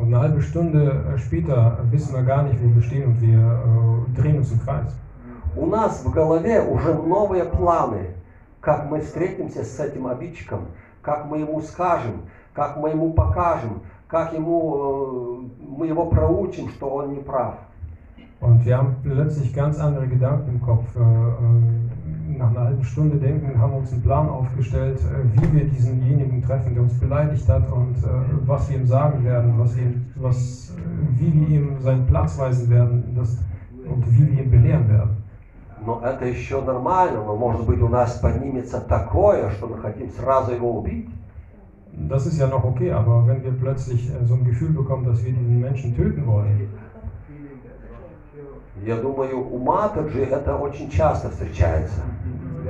[SPEAKER 4] Und eine halbe Stunde äh, später wissen wir gar nicht, wo wir stehen und wir äh, drehen uns im Kreis.
[SPEAKER 1] У нас в голове уже новые планы, как мы встретимся с этим обидчиком, как мы ему скажем, как мы ему покажем, как ему, э, мы его проучим, что он не прав.
[SPEAKER 4] Und wir haben plötzlich ganz andere Gedanken im Kopf. Äh, äh, Nach einer halben Stunde denken, haben wir uns einen Plan aufgestellt, äh, wie wir diesenjenigen treffen, der uns beleidigt hat und äh, was wir ihm sagen werden, was wir, ihm- was, äh, wie wir ihm seinen Platz weisen werden das, und wie wir ihn belehren werden.
[SPEAKER 1] Но это еще нормально, но может быть у нас поднимется такое, что мы хотим сразу его убить.
[SPEAKER 4] Das ist ja noch okay, aber wenn wir plötzlich äh, so ein Gefühl bekommen, dass wir diesen Menschen töten wollen,
[SPEAKER 1] Я думаю, у Матаджи это очень часто встречается.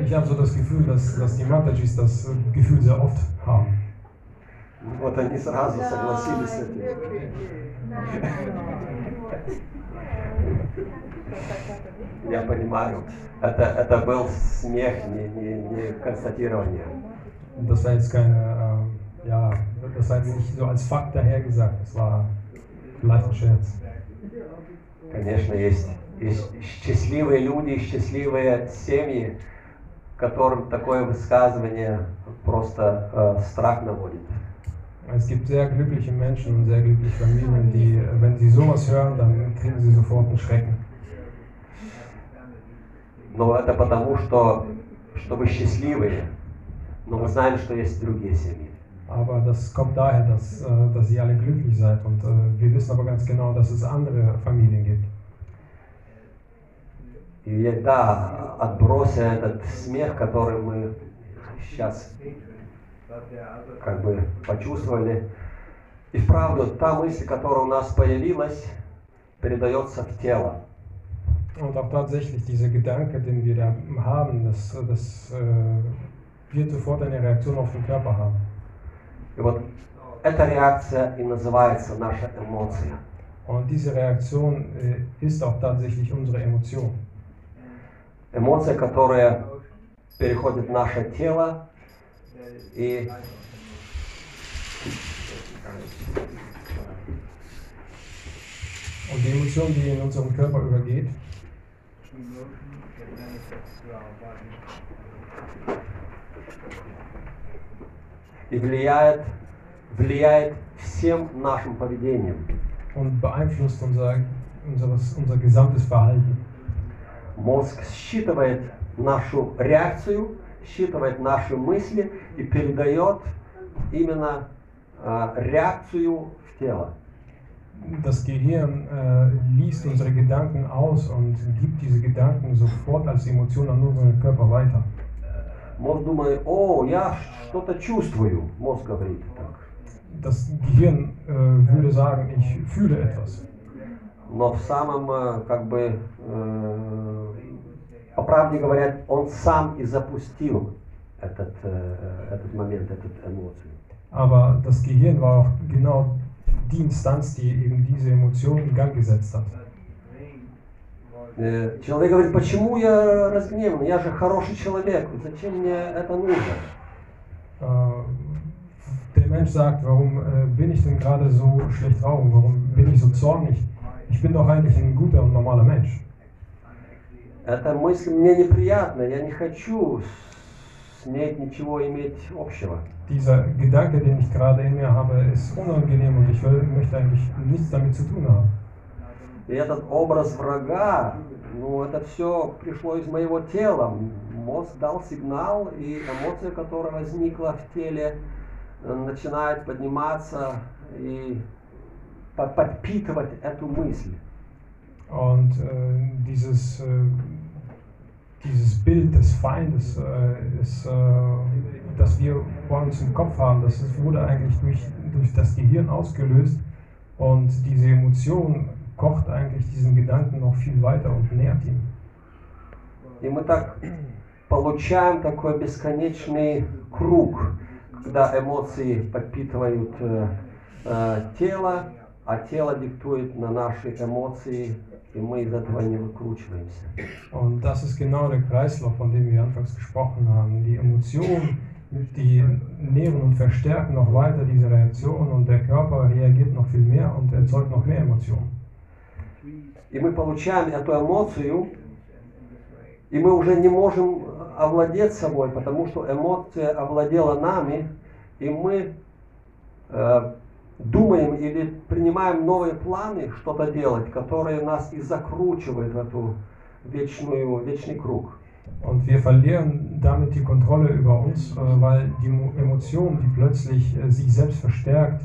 [SPEAKER 4] Ich habe so das Gefühl, dass, dass die Matajis das äh, Gefühl sehr oft haben.
[SPEAKER 1] Вот они сразу согласились с этим. Я понимаю, это, это был смех, не, не, не констатирование.
[SPEAKER 4] Das war jetzt keine, äh, ja, das war jetzt nicht so als Fakt dahergesagt, das war vielleicht ein Scherz.
[SPEAKER 1] Конечно, есть, есть счастливые люди, счастливые семьи, которым такое высказывание просто э, страх наводит.
[SPEAKER 4] Es gibt sehr glückliche Menschen und sehr glückliche Familien, die, äh, wenn sie sowas hören, dann kriegen sie sofort einen Schrecken.
[SPEAKER 1] Но это потому, что, что вы счастливые, но мы знаем, что есть другие семьи.
[SPEAKER 4] Aber das kommt daher, dass, äh, dass ihr alle glücklich seid und äh, wir wissen aber ganz genau, dass es andere Familien gibt.
[SPEAKER 1] И да, отброся этот смех, который мы сейчас как бы почувствовали, и вправду та мысль, которая у нас появилась, передается в тело.
[SPEAKER 4] Und auch tatsächlich dieser Gedanke, den wir da haben, das, das äh, wird sofort eine Reaktion auf den Körper haben.
[SPEAKER 1] И вот эта реакция и называется наша эмоция.
[SPEAKER 4] Und diese Reaktion äh, ist auch tatsächlich unsere Emotion.
[SPEAKER 1] Эмоция, которая переходит в наше тело и
[SPEAKER 4] Und die Emotion, die in unserem Körper übergeht,
[SPEAKER 1] и влияет, влияет всем нашим поведением.
[SPEAKER 4] und beeinflusst unser, unseres, unser gesamtes Verhalten.
[SPEAKER 1] Мозг считывает нашу реакцию, считывает наши мысли и передает именно а, реакцию в тело.
[SPEAKER 4] Das Gehirn äh, liest unsere Gedanken aus und gibt diese Gedanken sofort als Emotion an unseren Körper weiter.
[SPEAKER 1] Мозг думает, о, я что-то чувствую. Мозг говорит так.
[SPEAKER 4] Das Gehirn äh, würde sagen, ich fühle etwas.
[SPEAKER 1] Но в самом, э, как бы, э, по правде говоря, он сам и запустил этот, э, этот момент, эту эмоцию.
[SPEAKER 4] Aber das Gehirn war auch genau die Instanz, die eben diese Emotion in Gang gesetzt hat.
[SPEAKER 1] Э, Человек говорит, почему я разгневан? Я же хороший человек. Зачем мне это нужно?
[SPEAKER 4] Äh, der Mensch sagt, warum äh, bin ich denn gerade so schlecht drauf? Warum bin ich so zornig? Ich bin doch eigentlich ein guter und normaler Mensch.
[SPEAKER 1] Эта мысль мне неприятна. Я не хочу с ней ничего иметь общего.
[SPEAKER 4] Dieser Gedanke, den ich gerade in mir habe, ist unangenehm und ich will, möchte eigentlich nichts damit zu tun haben.
[SPEAKER 1] И этот образ врага, ну это все пришло из моего тела. Мозг дал сигнал, и эмоция, которая возникла в теле, начинает подниматься и по- подпитывать эту мысль.
[SPEAKER 4] Und äh, dieses, äh, dieses Bild des Feindes, äh, ist, äh, das wir bei uns im Kopf haben, das ist, wurde eigentlich durch, durch das Gehirn ausgelöst und diese Emotion kocht eigentlich diesen Gedanken noch viel weiter und nährt ihn.
[SPEAKER 1] И мы так получаем такой бесконечный круг, когда эмоции подпитывают э, э, тело, а тело диктует на наши эмоции, и мы из этого не выкручиваемся.
[SPEAKER 4] Und das ist genau der Kreislauf, von dem wir anfangs gesprochen haben. Die Emotionen, die nähren und verstärken noch weiter diese Reaktion und der Körper reagiert noch viel mehr und erzeugt noch mehr Emotionen.
[SPEAKER 1] И мы получаем эту эмоцию, и мы уже не можем овладеть собой, потому что эмоция овладела нами, и мы э, думаем или принимаем новые планы что-то делать, которые нас и закручивают в эту вечную, вечный круг.
[SPEAKER 4] Und wir verlieren damit die Kontrolle über uns, äh, weil die Mo- Emotion, die plötzlich äh, sich selbst verstärkt,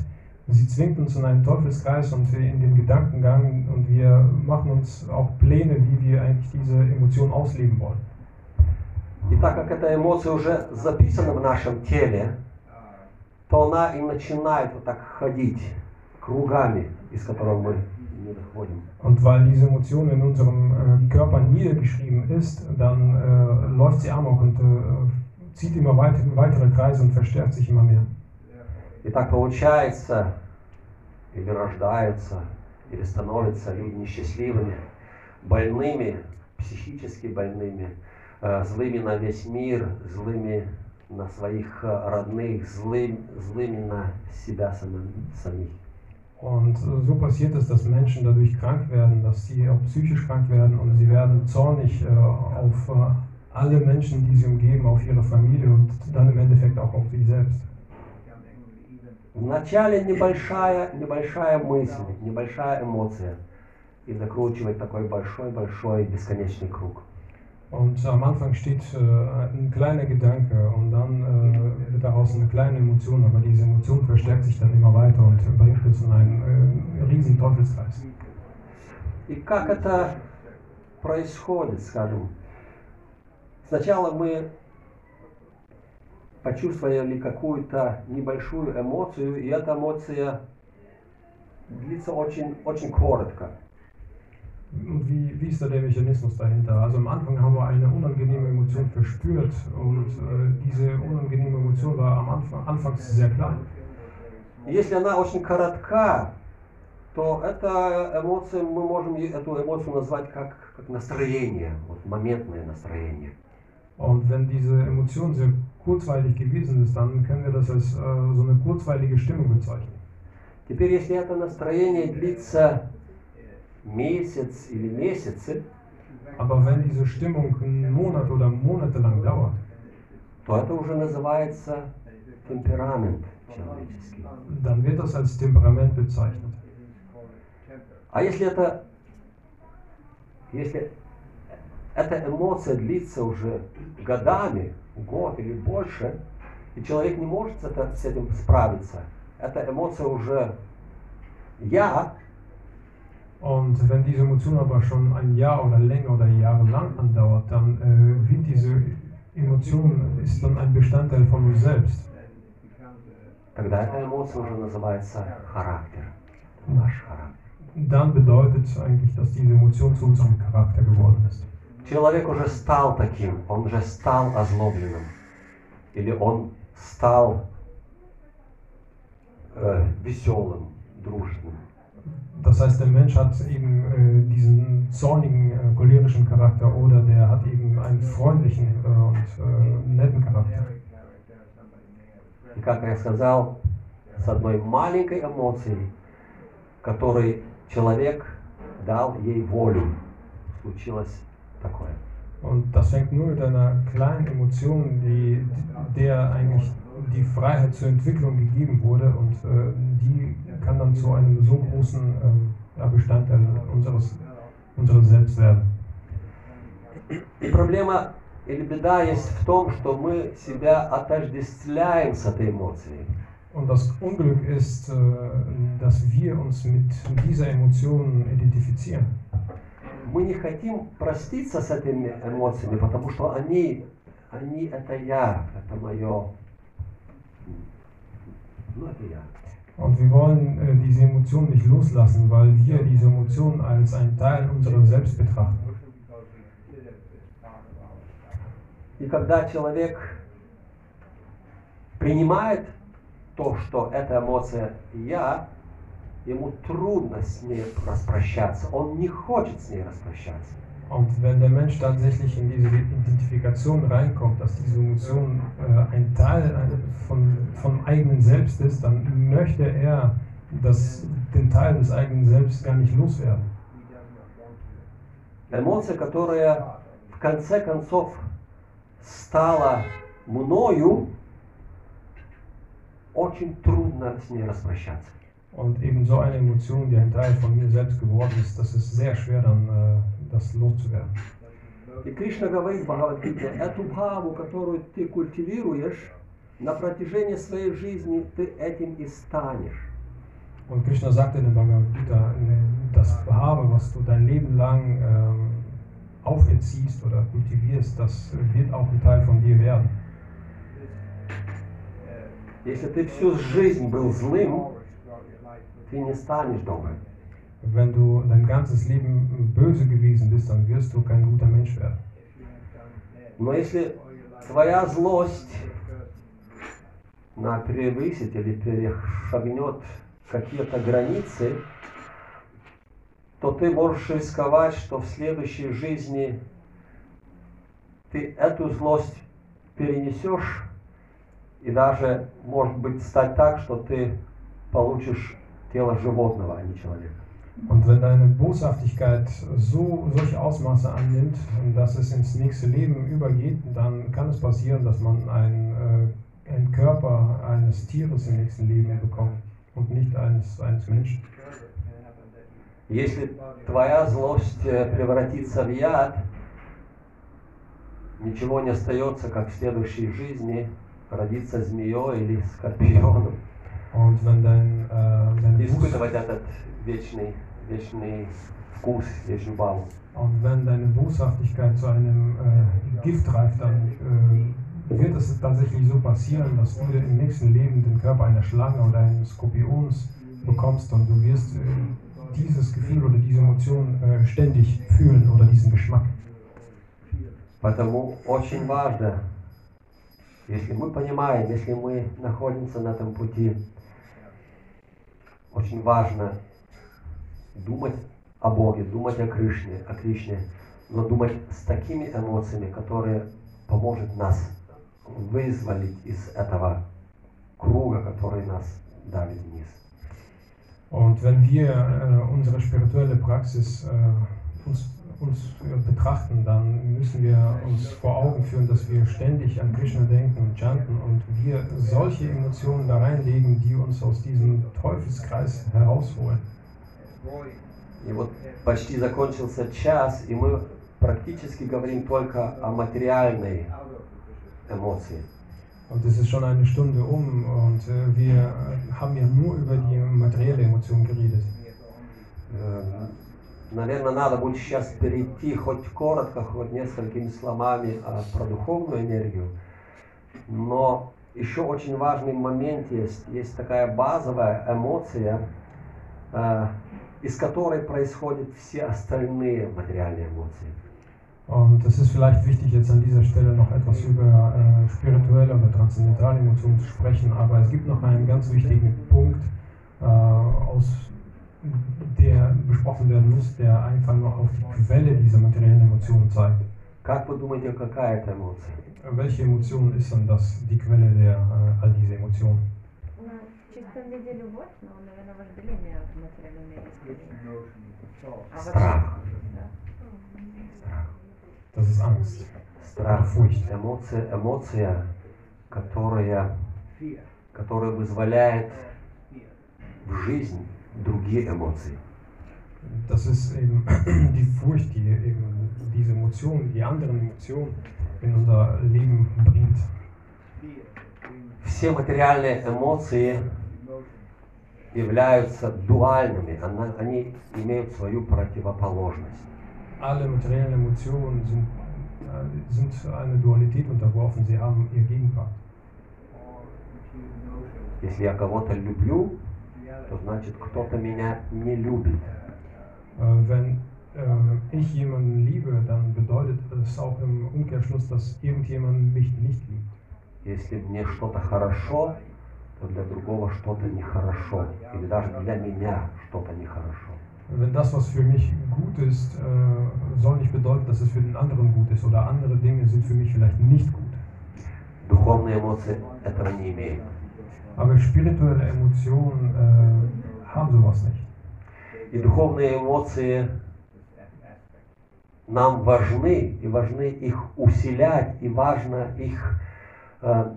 [SPEAKER 4] sie zwingt uns in einen Teufelskreis und wir in den Gedankengang und wir machen uns auch Pläne, wie wir eigentlich diese Emotion ausleben wollen.
[SPEAKER 1] И так как эта эмоция уже записана в нашем теле, то она и начинает вот так ходить кругами, из которых мы не доходим.
[SPEAKER 4] Und weil diese Emotion in unserem äh, Körper niedergeschrieben ist, dann äh, läuft sie amok und äh, zieht immer weit, weitere Kreise und verstärkt sich immer mehr.
[SPEAKER 1] И так получается, или рождаются, или становятся люди несчастливыми, больными, психически больными, э, злыми на весь мир, злыми на своих э, родных, злым, злыми на себя самих.
[SPEAKER 4] Und äh, so passiert es, dass Menschen dadurch krank werden, dass sie auch psychisch krank werden und sie werden zornig äh, auf äh, alle Menschen, die sie umgeben, auf ihre Familie und dann im Endeffekt auch auf sich selbst.
[SPEAKER 1] Вначале небольшая, небольшая мысль, небольшая эмоция, и закручивает такой большой-большой бесконечный круг.
[SPEAKER 4] Und am Anfang steht äh, ein kleiner Gedanke und dann äh, wird daraus eine kleine Emotion, aber diese Emotion verstärkt sich dann immer weiter und bringt uns in einen äh, riesen Teufelskreis.
[SPEAKER 1] И как это происходит, скажем? Сначала мы почувствовали какую-то небольшую эмоцию, и эта эмоция длится очень, очень коротко.
[SPEAKER 4] Und wie, wie ist da der Mechanismus dahinter? Also am Anfang haben wir eine unangenehme Emotion verspürt und äh, diese unangenehme Emotion war am Anfang anfangs sehr klein.
[SPEAKER 1] И Если она очень коротка, то эта эмоция, мы можем е- эту эмоцию назвать как, как настроение, вот моментное настроение.
[SPEAKER 4] Und wenn diese Emotion sehr kurzweilig gewesen ist, dann können wir das als äh, so eine kurzweilige Stimmung bezeichnen.
[SPEAKER 1] Теперь, если это настроение длится месяц или месяцы,
[SPEAKER 4] Aber wenn diese Stimmung einen Monat oder monatelang dauert,
[SPEAKER 1] то это уже называется темперамент человеческий.
[SPEAKER 4] dann wird das als Temperament bezeichnet.
[SPEAKER 1] А если это, если эта эмоция длится уже годами, год или больше, и человек не может с, это- с этим справиться, эта эмоция уже я,
[SPEAKER 4] Und wenn diese Emotion aber schon ein Jahr oder länger oder jahrelang andauert, dann äh, wird diese Emotion ist dann ein Bestandteil von uns selbst.
[SPEAKER 1] тогда эта эмоция уже называется характер. Наш характер.
[SPEAKER 4] Dann bedeutet es eigentlich, dass diese Emotion zu unserem Charakter geworden ist.
[SPEAKER 1] Человек уже стал таким, он уже стал озлобленным. Или он стал э, веселым, дружным.
[SPEAKER 4] Das heißt, der Mensch hat eben äh, diesen zornigen, äh, cholerischen Charakter oder der hat eben einen freundlichen äh, und äh, netten Charakter.
[SPEAKER 1] И как я сказал, с одной маленькой эмоцией, которой человек дал ей волю, случилось такое.
[SPEAKER 4] Und das fängt nur mit einer kleinen Emotion, die, der eigentlich die Freiheit zur Entwicklung gegeben wurde und äh, die kann dann zu einem so großen ähm, ja, Bestandteil unseres, unseres Selbst werden.
[SPEAKER 1] И проблема или беда есть в том, что мы себя отождествляем с этой эмоцией.
[SPEAKER 4] Und das Unglück ist, äh, dass wir uns mit dieser Emotion identifizieren.
[SPEAKER 1] Мы не хотим проститься с этими эмоциями, потому что они, они это я, это мое, ну это я.
[SPEAKER 4] Und wir wollen äh, diese Emotion nicht loslassen, weil wir diese Emotion als einen Teil unseres Selbst betrachten.
[SPEAKER 1] И когда человек принимает то, что эта эмоция я, ему трудно с ней распрощаться. Он не хочет с ней распрощаться.
[SPEAKER 4] Und wenn der Mensch tatsächlich in diese Identifikation reinkommt, dass diese Emotion äh, ein Teil äh, von, vom eigenen Selbst ist, dann möchte er das, den Teil des eigenen Selbst gar nicht loswerden.
[SPEAKER 1] Эмоция, которая в конце концов стала мною, очень трудно с ней распрощаться.
[SPEAKER 4] Und eben so eine Emotion, die ein Teil von mir selbst geworden ist, das ist sehr schwer dann, äh, das loszuwerden.
[SPEAKER 1] И Кришна говорит в Бхагавадгите, эту бхаву, которую ты культивируешь, на протяжении своей жизни ты этим и станешь.
[SPEAKER 4] Und Krishna sagte in der Bhagavad Gita, äh, das Behabe, was du dein Leben lang ähm, auferziehst oder kultivierst, das wird auch ein Teil von dir werden.
[SPEAKER 1] Если ты всю жизнь был злым, ты не станешь добрым.
[SPEAKER 4] Wenn du dein ganzes Leben böse gewesen bist, dann wirst du kein guter Mensch werden.
[SPEAKER 1] Но если твоя злость на превысит или перешагнет какие-то границы, то ты можешь рисковать, что в следующей жизни ты эту злость перенесешь и даже, может быть, стать так, что ты получишь тело животного, а не человека.
[SPEAKER 4] Und wenn deine Boshaftigkeit so solche Ausmaße annimmt, dass es ins nächste Leben übergeht, dann kann es passieren, dass man ein, äh, einen Körper eines Tieres im nächsten Leben bekommt und nicht eines, eines Menschen.
[SPEAKER 1] Если твоя злость э, превратится в яд, ничего не остается, как в следующей жизни родиться змеей или скорпионом.
[SPEAKER 4] Und wenn dein, äh, deine Bos
[SPEAKER 1] Испытывать этот вечный, вечный вкус, вечный бал.
[SPEAKER 4] und wenn deine Boshaftigkeit zu einem äh, Gift reift, dann äh, wird es tatsächlich so passieren, dass du im nächsten Leben den Körper einer Schlange oder eines Skorpions bekommst und du wirst äh, dieses Gefühl oder diese Emotion äh, ständig fühlen oder diesen Geschmack.
[SPEAKER 1] Поэтому очень важно, если мы понимаем, если мы находимся на этом пути, очень важно думать о Боге, думать о Кришне, о Кришне, но думать с такими эмоциями, которые поможет нас вызволить из этого круга, который нас давит вниз.
[SPEAKER 4] Und wenn wir äh, unsere spirituelle Praxis äh, uns, uns äh, betrachten, dann müssen wir uns vor Augen führen, dass wir ständig an Krishna denken und chanten und wir solche Emotionen da reinlegen, die uns aus diesem Teufelskreis herausholen.
[SPEAKER 1] И вот почти закончился час, и мы практически говорим только о материальной эмоции.
[SPEAKER 4] Und es ist schon eine Stunde um und äh, wir haben ja nur über die materielle Emotion geredet.
[SPEAKER 1] Э, Наверное, надо будет сейчас перейти хоть коротко, хоть несколькими словами а, про духовную энергию. Но еще очень важный момент есть. Есть такая базовая эмоция, э, из которой происходят все остальные материальные эмоции.
[SPEAKER 4] Und es ist vielleicht wichtig, jetzt an dieser Stelle noch etwas über äh, spirituelle oder transzendentale Emotionen zu sprechen, aber es gibt noch einen ganz wichtigen Punkt, äh, aus der besprochen werden muss, der einfach noch auf die Quelle dieser materiellen Emotionen zeigt.
[SPEAKER 1] Как вы думаете, какая это эмоция?
[SPEAKER 4] Welche Emotion ist denn das, die Quelle der äh, all diese Emotionen?
[SPEAKER 3] Ну, в чистом виде любовь, но, наверное, вожделение в материальном мире скорее. А
[SPEAKER 1] Страх.
[SPEAKER 3] Да.
[SPEAKER 1] Страх.
[SPEAKER 4] Das ist Angst.
[SPEAKER 1] Страх.
[SPEAKER 4] Фурcht.
[SPEAKER 1] Эмоция, эмоция, которая, которая вызволяет в жизнь другие эмоции.
[SPEAKER 4] Das ist eben die Furcht, die eben diese Emotionen, die anderen Emotionen in unser Leben bringt.
[SPEAKER 1] Все материальные эмоции являются дуальными, они имеют свою противоположность.
[SPEAKER 4] Alle materiellen Emotionen sind, äh, sind einer Dualität unterworfen, sie haben ihr Gegenpart.
[SPEAKER 1] Если я кого-то люблю, то значит кто-то меня не любит.
[SPEAKER 4] Äh, wenn äh, ich jemanden liebe, dann bedeutet es auch im Umkehrschluss, dass irgendjemand mich nicht liebt.
[SPEAKER 1] Если мне что-то хорошо, то для другого что-то нехорошо. Или даже для меня что-то нехорошо.
[SPEAKER 4] Wenn das, was für mich gut ist, äh, soll nicht bedeuten, dass es für den anderen gut ist oder andere Dinge sind für mich vielleicht nicht gut.
[SPEAKER 1] Духовные эмоции этого не имеют.
[SPEAKER 4] Aber spirituelle Emotionen äh, haben sowas nicht.
[SPEAKER 1] И духовные эмоции нам важны, и важны их усилять, и важно их э,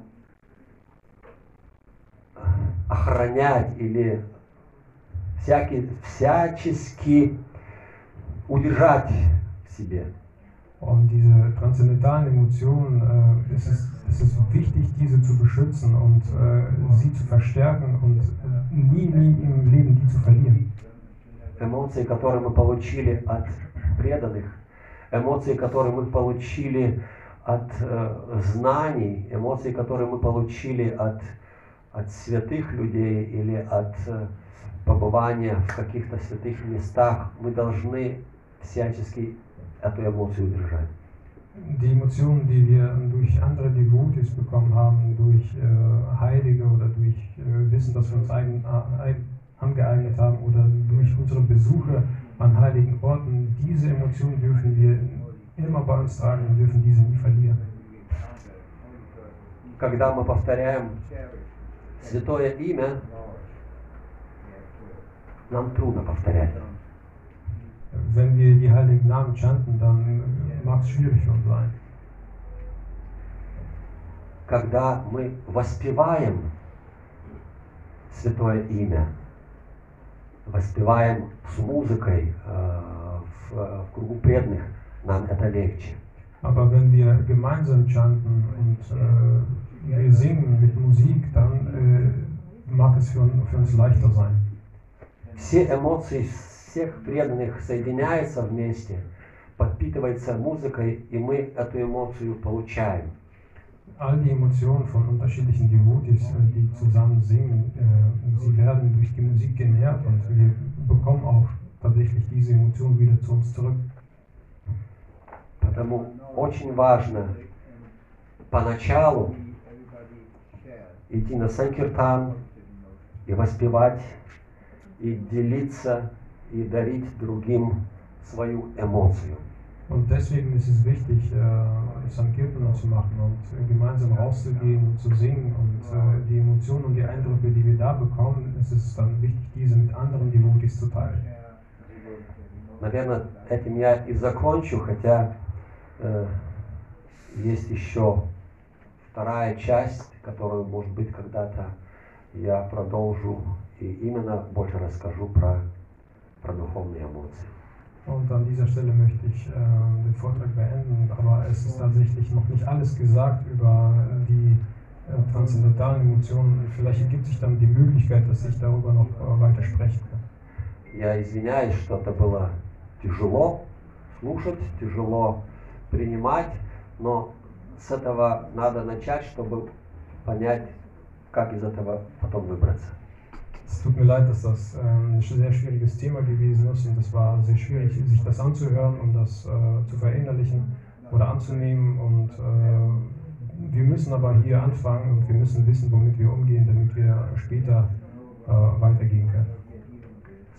[SPEAKER 1] охранять или всякий, всячески удержать в себе.
[SPEAKER 4] Und diese transzendentalen Emotionen, äh, es, ist, es ist wichtig, diese zu beschützen und äh, sie zu verstärken und äh, nie, nie im Leben die zu verlieren.
[SPEAKER 1] Эмоции, которые мы получили от преданных, эмоции, которые мы получили от э, знаний, эмоции, которые мы получили от, от святых людей или от э, побывания в каких-то святых местах, мы должны всячески эту эмоцию держать.
[SPEAKER 4] Die Emotionen, die wir durch andere Devotees bekommen haben, durch äh, Heilige oder durch äh, Wissen, das wir uns eigen, äh, angeeignet haben oder durch unsere Besuche an heiligen Orten, diese Emotionen dürfen wir immer bei uns tragen und dürfen diese nie verlieren.
[SPEAKER 1] Когда мы повторяем святое имя, нам трудно повторять.
[SPEAKER 4] Wenn wir die heiligen Namen chanten, dann mag es schwierig uns sein.
[SPEAKER 1] Когда мы воспеваем святое имя, воспеваем с музыкой э, в, в кругу преданных, нам это легче.
[SPEAKER 4] Aber wenn wir gemeinsam chanten und äh, wir singen mit Musik, dann äh, mag es für, für uns leichter sein.
[SPEAKER 1] Все эмоции всех преданных соединяются вместе, подпитывается музыкой, и мы эту эмоцию получаем.
[SPEAKER 4] All die Emotionen von unterschiedlichen Devotees, äh, die zusammen singen, äh, sie werden durch die Musik genährt und wir bekommen auch tatsächlich diese Emotionen wieder zu uns zurück.
[SPEAKER 1] Поэтому очень важно поначалу идти на Санкиртан и воспевать, и делиться, и дарить другим свою эмоцию.
[SPEAKER 4] Und deswegen ist es wichtig, äh, Sankirtan zu machen und äh, gemeinsam rauszugehen und zu singen. Und äh, die Emotionen und die Eindrücke, die wir da bekommen, ist es dann wichtig, diese mit anderen Devotees zu teilen.
[SPEAKER 1] Наверное, этим я и закончу, хотя э, есть еще вторая часть, которую, может быть, когда-то я продолжу и именно больше расскажу про, про духовные эмоции.
[SPEAKER 4] Und an dieser Stelle möchte ich äh, den Vortrag beenden, aber es ist tatsächlich noch nicht alles gesagt über die äh, transzendentalen Emotionen. Vielleicht ergibt sich dann die Möglichkeit, dass ich darüber noch äh, weiter sprechen kann.
[SPEAKER 1] Я извиняюсь, что это было тяжело слушать, тяжело принимать, но с этого надо начать, чтобы понять, как из этого потом выбраться.
[SPEAKER 4] Es tut mir leid, dass das ähm, ein sehr schwieriges Thema gewesen ist und es war sehr schwierig, sich das anzuhören und das äh, zu verinnerlichen oder anzunehmen. Und äh, wir müssen aber hier anfangen und wir müssen wissen, womit wir umgehen, damit wir später äh, weitergehen können.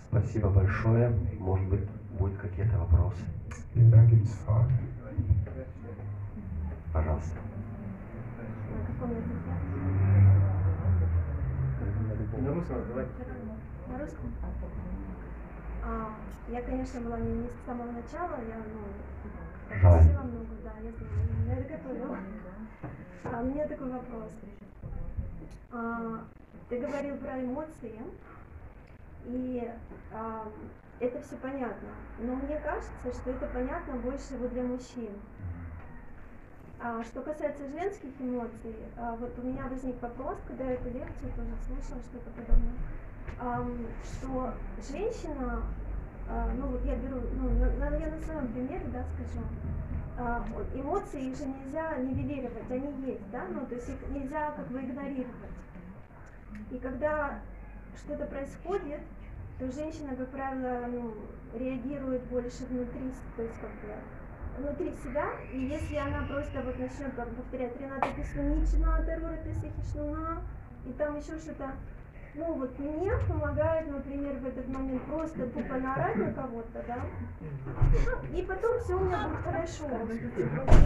[SPEAKER 1] Спасибо большое. Может быть, будут какие-то вопросы.
[SPEAKER 4] Vielen Dank, gibt es Fragen?
[SPEAKER 1] Пожалуйста.
[SPEAKER 3] На каком языке? На русском? А, я, конечно, была не, не с самого начала, я, ну, попросила много, да, я знаю, я это готовила. А, у меня такой вопрос. А, ты говорил про эмоции, и а, это все понятно, но мне кажется, что это понятно больше вот для мужчин. А что касается женских эмоций, а, вот у меня возник вопрос, когда я эту лекцию тоже слушала, что-то подобное, что женщина, а, ну вот я беру, ну, я на своем примере, да, скажу, эмоции их же нельзя нивелировать, они есть, да, ну то есть их нельзя как бы игнорировать. И когда что-то происходит, то женщина, как правило, ну, реагирует больше внутри, то есть как бы внутри себя, и если она просто вот начнет как повторять Рената Песнунична, террора Песихишнуна, и там еще что-то, ну вот мне помогает, например, в этот момент просто тупо наорать на кого-то, да, Ну, и потом все у меня будет хорошо.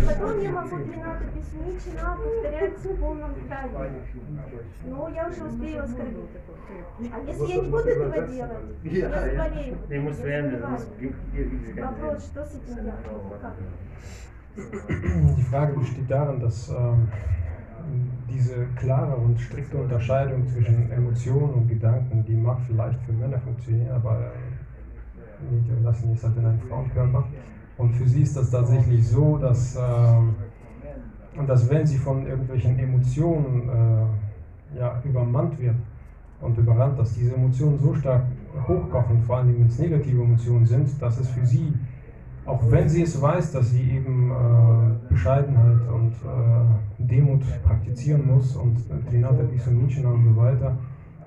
[SPEAKER 3] Потом я могу Рената Песнична повторять в полном стадии. Но я уже успею оскорбить. А если я не буду этого делать, я заболею. Вопрос, что с этим делать? Как?
[SPEAKER 4] Die Frage besteht darin, dass ähm, diese klare und strikte Unterscheidung zwischen Emotionen und Gedanken, die mag vielleicht für Männer funktionieren, aber äh, nicht, wir lassen es halt in einem Frauenkörper. Und für sie ist das tatsächlich so, dass, ähm, dass wenn sie von irgendwelchen Emotionen äh, ja, übermannt wird und überrannt, dass diese Emotionen so stark hochkochen, vor allem wenn es negative Emotionen sind, dass es für sie auch wenn sie es weiß, dass sie eben äh, Bescheidenheit und äh, Demut praktizieren muss und äh, Trinata Pisonichina und so weiter,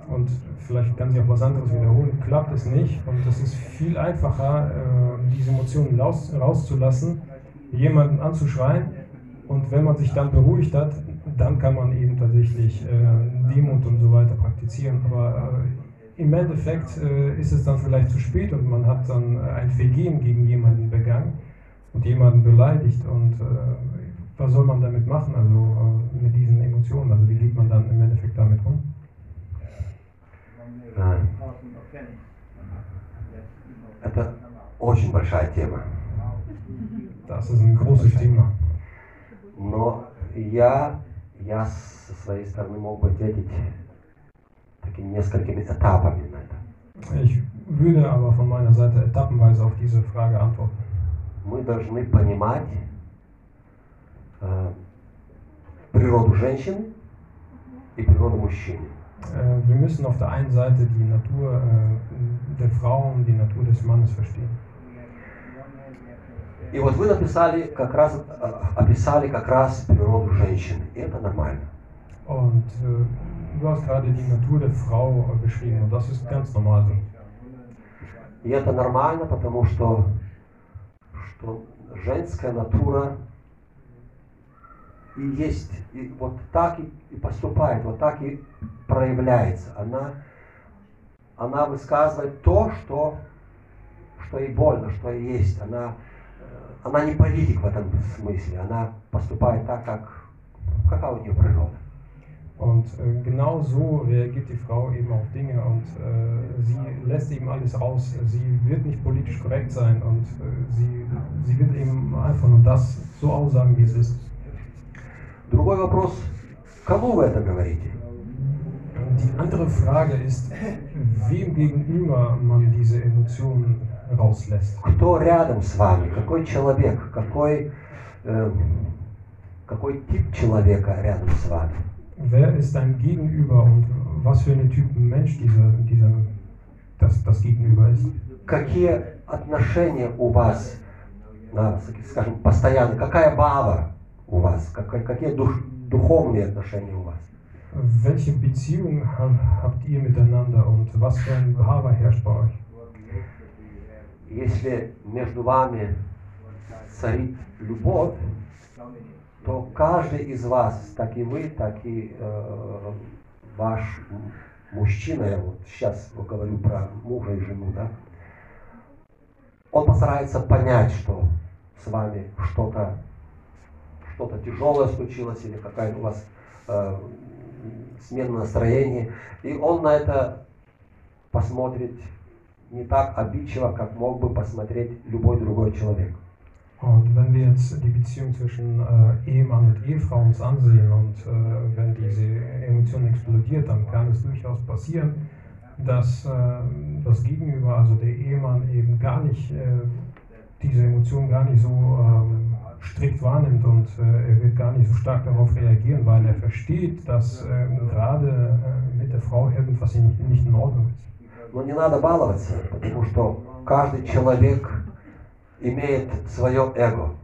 [SPEAKER 4] und vielleicht kann sie auch was anderes wiederholen, klappt es nicht. Und es ist viel einfacher, äh, diese Emotionen raus, rauszulassen, jemanden anzuschreien. Und wenn man sich dann beruhigt hat, dann kann man eben tatsächlich äh, Demut und so weiter praktizieren. Aber äh, im Endeffekt äh, ist es dann vielleicht zu spät und man hat dann äh, ein Vergehen gegen jemanden begangen und jemanden beleidigt. Und äh, was soll man damit machen, also äh, mit diesen Emotionen? Also wie geht man dann im Endeffekt damit um?
[SPEAKER 1] А, Это очень большая тема.
[SPEAKER 4] Das ist ein großes Thema.
[SPEAKER 1] Но я, я со своей стороны мог бы ответить такими несколькими этапами на это.
[SPEAKER 4] Ich würde aber von meiner Seite etappenweise auf diese Frage antworten.
[SPEAKER 1] Мы должны понимать э, природу женщины и природу мужчины.
[SPEAKER 4] Äh, Wir müssen auf der einen Seite die Natur äh, der Frau und die Natur des Mannes verstehen.
[SPEAKER 1] И вот вы написали как раз, э, описали как раз природу женщины. И это нормально.
[SPEAKER 4] Und äh, du hast gerade die Natur der Frau beschrieben und das ist ganz normal.
[SPEAKER 1] И это нормально, потому что, что женская натура и есть, и вот так и, и поступает, вот так и проявляется. Она, она высказывает то, что, что ей больно, что ей есть. Она, э, она не политик в этом смысле, она поступает так, как какая у нее природа.
[SPEAKER 4] Und äh, genau so reagiert die Frau eben auf Dinge und äh, sie lässt eben alles raus. Sie wird nicht politisch korrekt sein und äh, sie, sie wird eben einfach nur das so aussagen, wie es ist.
[SPEAKER 1] Другой вопрос, кому вы это говорите?
[SPEAKER 4] Die andere Frage ist, wem gegenüber man diese Emotionen rauslässt.
[SPEAKER 1] Кто рядом с вами? Какой человек? Какой, э, какой тип человека рядом с вами?
[SPEAKER 4] Wer ist dein Gegenüber und was für eine Typ Mensch dieser, dieser, das, das Gegenüber ist?
[SPEAKER 1] Какие отношения у вас, на, скажем, постоянно? Какая бава у вас? Как- какие душ- духовные отношения у вас?
[SPEAKER 4] Welche Beziehung ha- habt ihr miteinander und was für ein Behaver herrscht bei euch?
[SPEAKER 1] Если между вами царит любовь, то каждый из вас, так и вы, так и э, ваш мужчина, я вот сейчас говорю про мужа и жену, да, он постарается понять, что с вами что-то что-то тяжелое случилось или какая-то у вас э, смена настроения, и он на это посмотрит не так обидчиво, как мог бы посмотреть любой другой человек.
[SPEAKER 4] Und wenn wir jetzt die Beziehung zwischen äh, Ehemann und Ehefrau uns ansehen und äh, wenn diese Emotion explodiert, dann kann es durchaus passieren, dass äh, das Gegenüber, also der Ehemann, eben gar nicht äh, diese Emotion gar nicht so ähm, strikt wahrnimmt und äh, er wird gar nicht so stark darauf reagieren, weil er versteht, dass äh, gerade äh, mit der Frau irgendwas nicht, nicht in Ordnung ist.
[SPEAKER 1] Но не надо баловаться, потому что каждый человек имеет свое эго.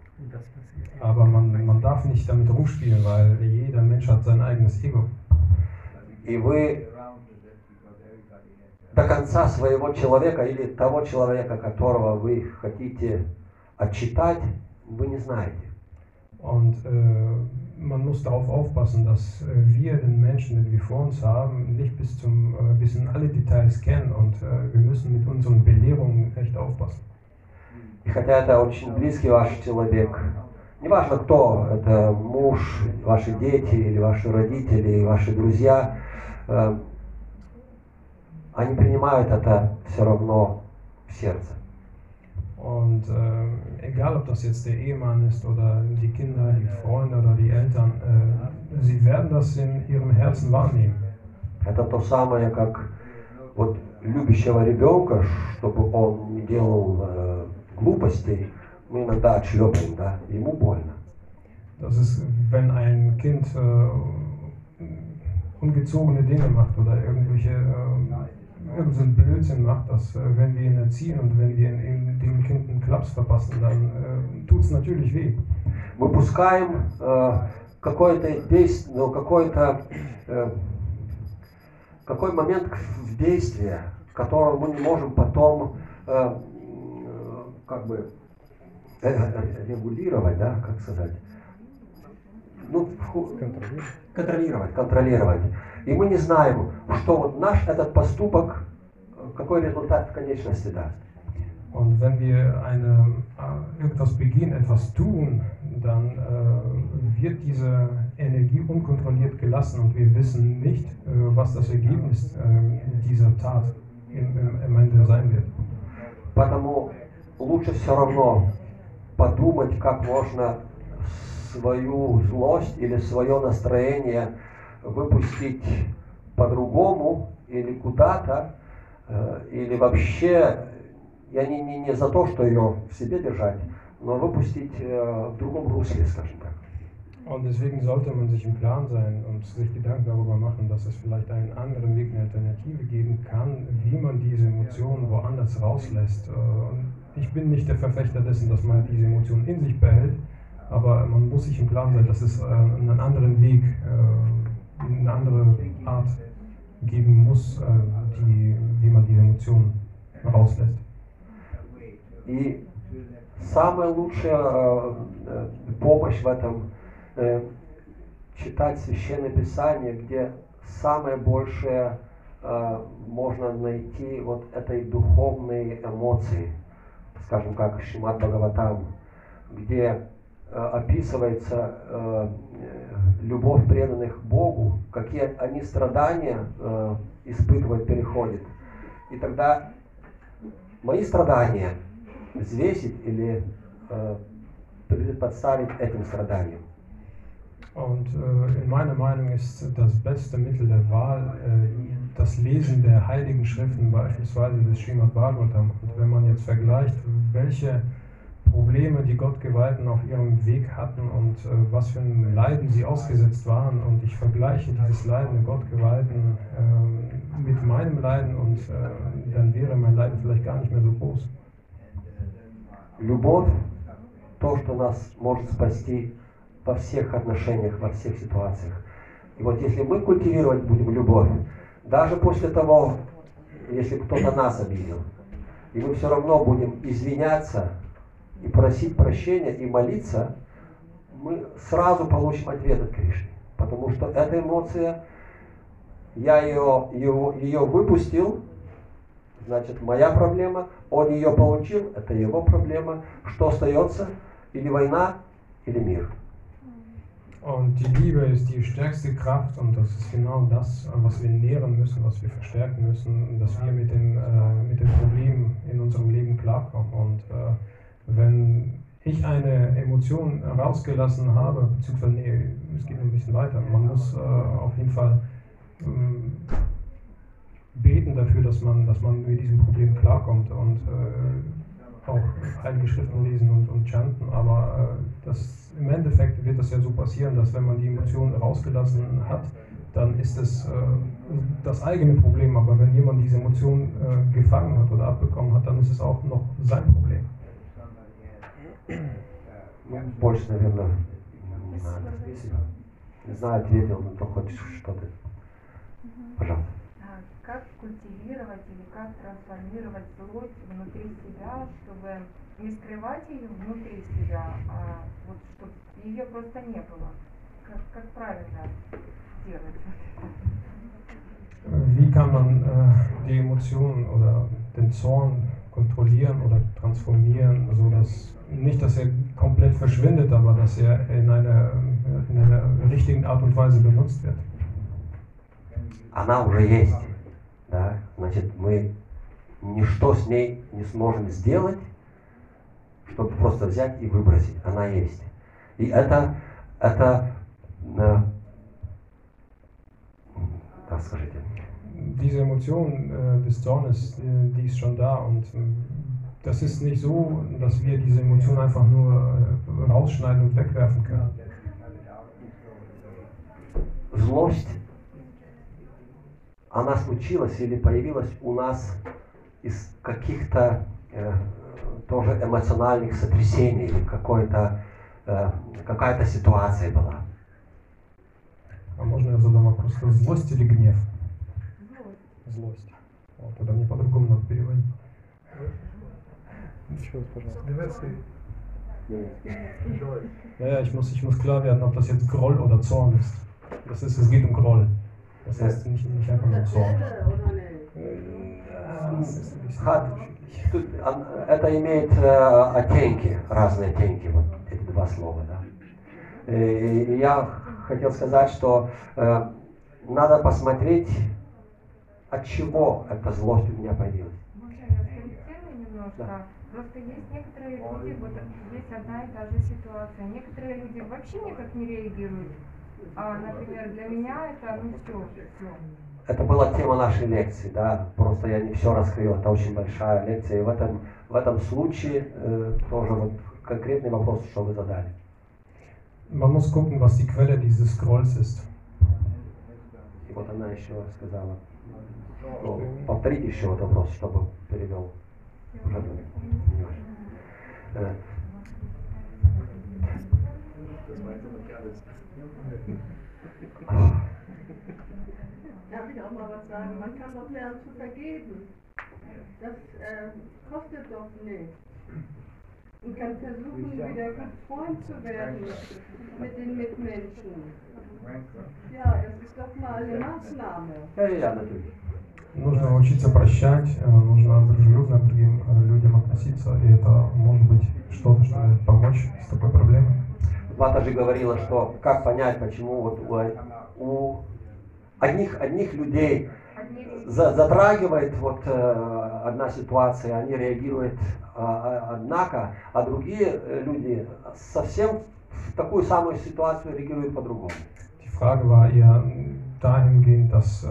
[SPEAKER 4] Aber man, man darf nicht damit rumspielen, weil jeder Mensch hat sein eigenes Ego.
[SPEAKER 1] И вы до конца своего человека или того человека, которого вы хотите отчитать, вы не знаете.
[SPEAKER 4] Und äh, man muss darauf aufpassen, dass äh, wir den Menschen, den wir vor uns haben, nicht bis, zum, äh, bis in alle Details kennen und äh, wir müssen mit unseren Belehrungen echt aufpassen.
[SPEAKER 1] И хотя это очень близкий ваш человек, неважно кто, это муж, ваши дети, или ваши родители, или ваши друзья, э, они принимают это все равно в сердце.
[SPEAKER 4] Und äh, egal, ob das jetzt der Ehemann ist oder die Kinder, die Freunde oder die Eltern, äh, sie werden das in ihrem Herzen wahrnehmen.
[SPEAKER 1] Это то самое, как вот любящего ребенка, чтобы он не делал э, глупостей, мы иногда отшлепаем, да, ему больно.
[SPEAKER 4] Das ist, wenn ein Kind äh, ungezogene Dinge macht oder irgendwelche äh, irgendeinen Blödsinn macht, dass äh, wenn wir ihn erziehen und wenn wir in, in dem Kind einen Klaps verpassen, dann äh, tut es natürlich weh.
[SPEAKER 1] Мы пускаем э, какое-то действие, ну, какое-то э, какой момент в действии, который мы не можем потом э, э, как бы э, э, регулировать, да, как сказать, ну,
[SPEAKER 4] Контролируем.
[SPEAKER 1] контролировать, контролировать. И мы не знаем, что вот наш этот поступок, э, какой результат в конечности даст.
[SPEAKER 4] Und wenn wir eine, äh, irgendwas beginnen, etwas tun, dann äh, wird diese Energie unkontrolliert gelassen und wir wissen nicht, äh, was das Ergebnis äh, dieser Tat im, im, am Ende sein wird.
[SPEAKER 1] Поэтому лучше все равно подумать, как можно свою злость или свое настроение выпустить по-другому или куда-то, э, или вообще, я не, не, не за то, что ее в себе держать, но выпустить э, в другом русле, скажем так.
[SPEAKER 4] Und deswegen sollte man sich im Plan sein und sich Gedanken darüber machen, dass es vielleicht einen anderen Weg, eine Alternative geben kann, wie man diese Emotionen woanders rauslässt. Äh, Und ich bin nicht der Verfechter dessen, dass man diese Emotionen in sich behält, aber man muss sich im Plan sein, dass es äh, einen anderen Weg, äh, eine andere Art geben muss, äh, die, wie man diese Emotionen rauslässt.
[SPEAKER 1] И самая лучшая э, э, помощь в этом э, читать священное писание, где самое большее э, можно найти вот этой духовной эмоции, Скажем как Шимат Бхагаватам, где э, описывается э, любовь преданных Богу, какие они страдания э, испытывают, переходят. И тогда мои страдания взвесить или подставить этим страданиям.
[SPEAKER 4] Und äh, in meiner Meinung ist das beste Mittel der Wahl äh, das Lesen der heiligen Schriften, beispielsweise des Srimad Bhagavatam. Und wenn man jetzt vergleicht, welche Probleme die Gottgeweihten auf ihrem Weg hatten und äh, was für ein Leiden sie ausgesetzt waren, und ich vergleiche dieses Leiden der Gottgeweihten äh, mit meinem Leiden, und äh, dann wäre mein Leiden vielleicht gar nicht mehr so groß.
[SPEAKER 1] Любовь, то, что нас может спасти во всех отношениях, во всех ситуациях. И вот если мы культивировать будем любовь, даже после того, если кто-то нас обидел, и мы все равно будем извиняться и просить прощения и молиться, мы сразу получим ответ от Кришны. Потому что эта эмоция, я ее, его, ее выпустил, значит, моя проблема, он ее получил, это его проблема. Что остается? Или война, или мир.
[SPEAKER 4] Und die Liebe ist die stärkste Kraft und das ist genau das, was wir nähren müssen, was wir verstärken müssen, dass wir mit den, äh, mit den Problemen in unserem Leben klarkommen. Und äh, wenn ich eine Emotion rausgelassen habe, beziehungsweise, nee, es geht noch ein bisschen weiter, man muss äh, auf jeden Fall ähm, beten dafür, dass man, dass man mit diesem Problem klarkommt und äh, auch Heilige Schriften lesen und, und chanten, aber äh, das, im Endeffekt wird das ja so passieren, dass wenn man die Emotionen rausgelassen hat, dann ist es äh, das eigene Problem, aber wenn jemand diese Emotion äh, gefangen hat oder abbekommen hat, dann ist es auch noch sein Problem.
[SPEAKER 1] Ну, больше, наверное, не надо. Не знаю, ответил, но то хочешь что-то. Пожалуйста.
[SPEAKER 5] А Как культивировать или как трансформировать злость внутри себя, чтобы не скрывать ее внутри себя, а вот чтобы ее просто не было? Как, как правильно делать?
[SPEAKER 4] Wie kann man äh, die Emotionen oder den Zorn kontrollieren oder transformieren, sodass nicht, dass er komplett verschwindet, aber dass er in einer, in einer richtigen Art und Weise benutzt wird?
[SPEAKER 1] Она уже есть. Да? Значит, мы ничто с ней не сможем сделать, чтобы просто взять и выбросить. Она есть. И это, это, э, как скажите,
[SPEAKER 4] Diese Emotion äh, des Zornes, äh, die ist schon da und äh, das ist nicht so, dass wir diese Emotion einfach nur äh, rausschneiden und wegwerfen können.
[SPEAKER 1] злость, она случилась или появилась у нас из каких-то э, тоже эмоциональных сотрясений или какой-то, э, какая-то ситуация была.
[SPEAKER 4] А можно я задам вопрос? Злость или гнев? злость. Вот, тогда мне по-другому надо переводить.
[SPEAKER 6] Еще раз, пожалуйста.
[SPEAKER 4] Ja, ja, ich muss, ich muss klar werden, ob das jetzt Groll oder Zorn ist. Das ist, es geht um Groll. Das heißt nicht, nicht einfach nur Zorn.
[SPEAKER 1] Тут, а, это имеет э, оттенки, разные оттенки, вот эти два слова, да. Э, И я хотел сказать, что э, надо посмотреть, от чего эта злость у меня появилась.
[SPEAKER 5] Можно я скорректирую немножко?
[SPEAKER 1] Да.
[SPEAKER 5] Просто есть некоторые люди, вот здесь одна и та же ситуация. Некоторые люди вообще никак не реагируют. А, например, для меня это, ну все, все.
[SPEAKER 1] Это была тема нашей лекции, да, просто я не все раскрыл, это очень большая лекция. И в этом, в этом случае э, тоже вот конкретный вопрос, что вы задали.
[SPEAKER 4] Man muss gucken, was die Quelle dieses Grolls ist.
[SPEAKER 1] И вот она еще сказала. Ну, повторите еще вот вопрос, чтобы перевел. Уже не важно. Э,
[SPEAKER 7] Darf ich auch mal was sagen? Man kann doch lernen zu vergeben. Das äh, kostet doch nichts. Und kann versuchen, wieder gut Freund zu werden mit den Mitmenschen. Ja, das ist doch mal eine Maßnahme.
[SPEAKER 1] Ja, ja, natürlich.
[SPEAKER 4] Нужно учиться прощать, э, нужно дружелюбно к другим э, людям относиться, и это может быть что-то, что может помочь с такой проблемой.
[SPEAKER 1] Вата же говорила, что как понять, почему вот у, у одних, одних людей затрагивает вот э, одна ситуация, они реагируют а, а, однако, а другие э, люди совсем в такую самую ситуацию реагируют по-другому.
[SPEAKER 4] Die Frage war eher dahingehend, dass äh,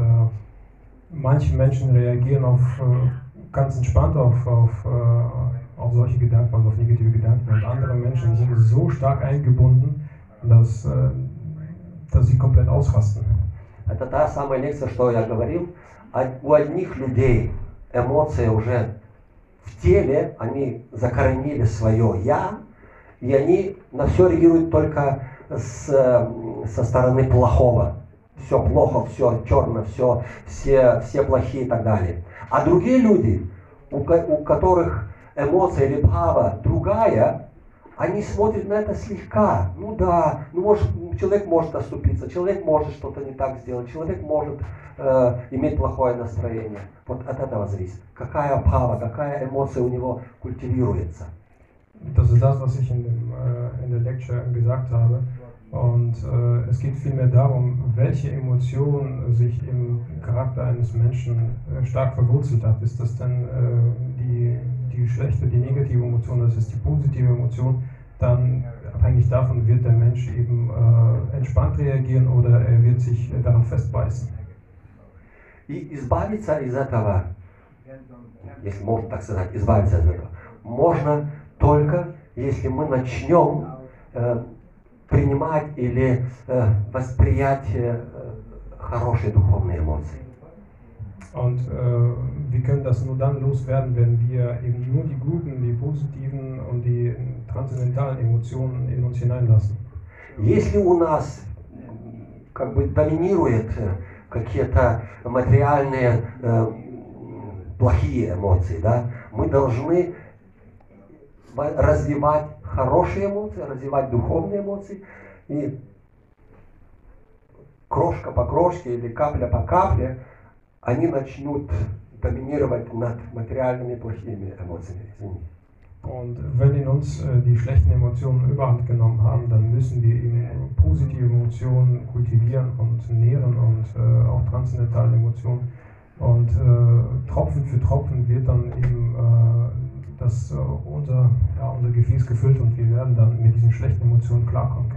[SPEAKER 4] manche Menschen reagieren auf äh, ganz entspannt auf, auf, äh, auf solche Gedanken, also auf negative Gedanken, und andere Menschen sind so stark eingebunden, dass, äh, dass sie komplett ausrasten.
[SPEAKER 1] Это та самая лекция, что я говорил. А У одних людей эмоции уже в теле, они закоренили свое «я», и они на все реагируют только с, со стороны плохого. Все плохо, все черно, все, все, все плохие и так далее. А другие люди, у, у которых эмоция или бхава другая, они смотрят на это слегка. Ну да, ну может, человек может оступиться, человек может что-то не так сделать, человек может э, иметь плохое настроение. Вот от этого зависит. Какая пава, какая эмоция у него культивируется.
[SPEAKER 4] Das ist das, was ich in, dem, äh, in der Lecture gesagt habe. Und äh, es geht vielmehr darum, welche Emotion sich im Charakter eines Menschen äh, stark verwurzelt hat. Ist das denn äh, die, die schlechte, die negative Emotion, das ist die positive Emotion? Dann abhängig davon wird der Mensch eben äh, entspannt reagieren oder er wird sich äh, daran festbeißen.
[SPEAKER 1] И избавиться из этого, если можно так сказать, избавиться от этого, можно только если мы начнем э, принимать или э, восприять э, хорошие духовные эмоции.
[SPEAKER 4] Und äh, wir können das nur dann loswerden, wenn wir eben nur die guten, die positiven und die transzendentalen Emotionen in uns.
[SPEAKER 1] Если у нас как бы доминируют э, какие-то материальные э, плохие эмоции, да, мы должны развивать хорошие эмоции, развивать духовные эмоции и крошка по крошке или капля по капле они начнут доминировать над материальными плохими эмоциями. Извините.
[SPEAKER 4] Und wenn in uns äh, die schlechten Emotionen überhand genommen haben, dann müssen wir eben positive Emotionen kultivieren und nähren und äh, auch transzendentale Emotionen. Und äh, Tropfen für Tropfen wird dann eben das, unser, ja, unser Gefäß gefüllt und wir werden dann mit diesen schlechten Emotionen klarkommen.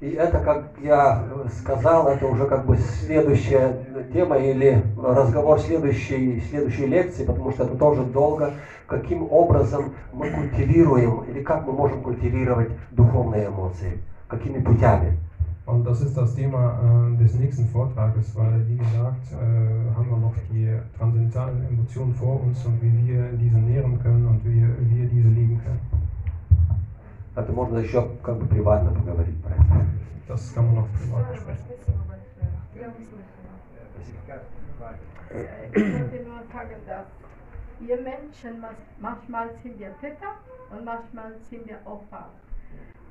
[SPEAKER 1] И это, как я сказал, это уже как бы следующая тема или разговор следующей, следующей лекции, потому что это тоже долго, каким образом мы культивируем или как мы можем культивировать духовные эмоции, какими путями.
[SPEAKER 4] Und das ist das Thema äh, des nächsten Vortrages, weil, wie gesagt, äh, haben wir noch die transzendentalen Emotionen vor uns und wie wir diese nähren können und wie wir diese lieben können.
[SPEAKER 1] Это можно еще как бы приватно поговорить про это.
[SPEAKER 4] Das kann man noch privat besprechen.
[SPEAKER 5] Спасибо большое. Я услышала.
[SPEAKER 7] Äh, Ich wollte nur sagen, dass wir Menschen, mas- manchmal sind wir Täter und manchmal sind wir Opfer.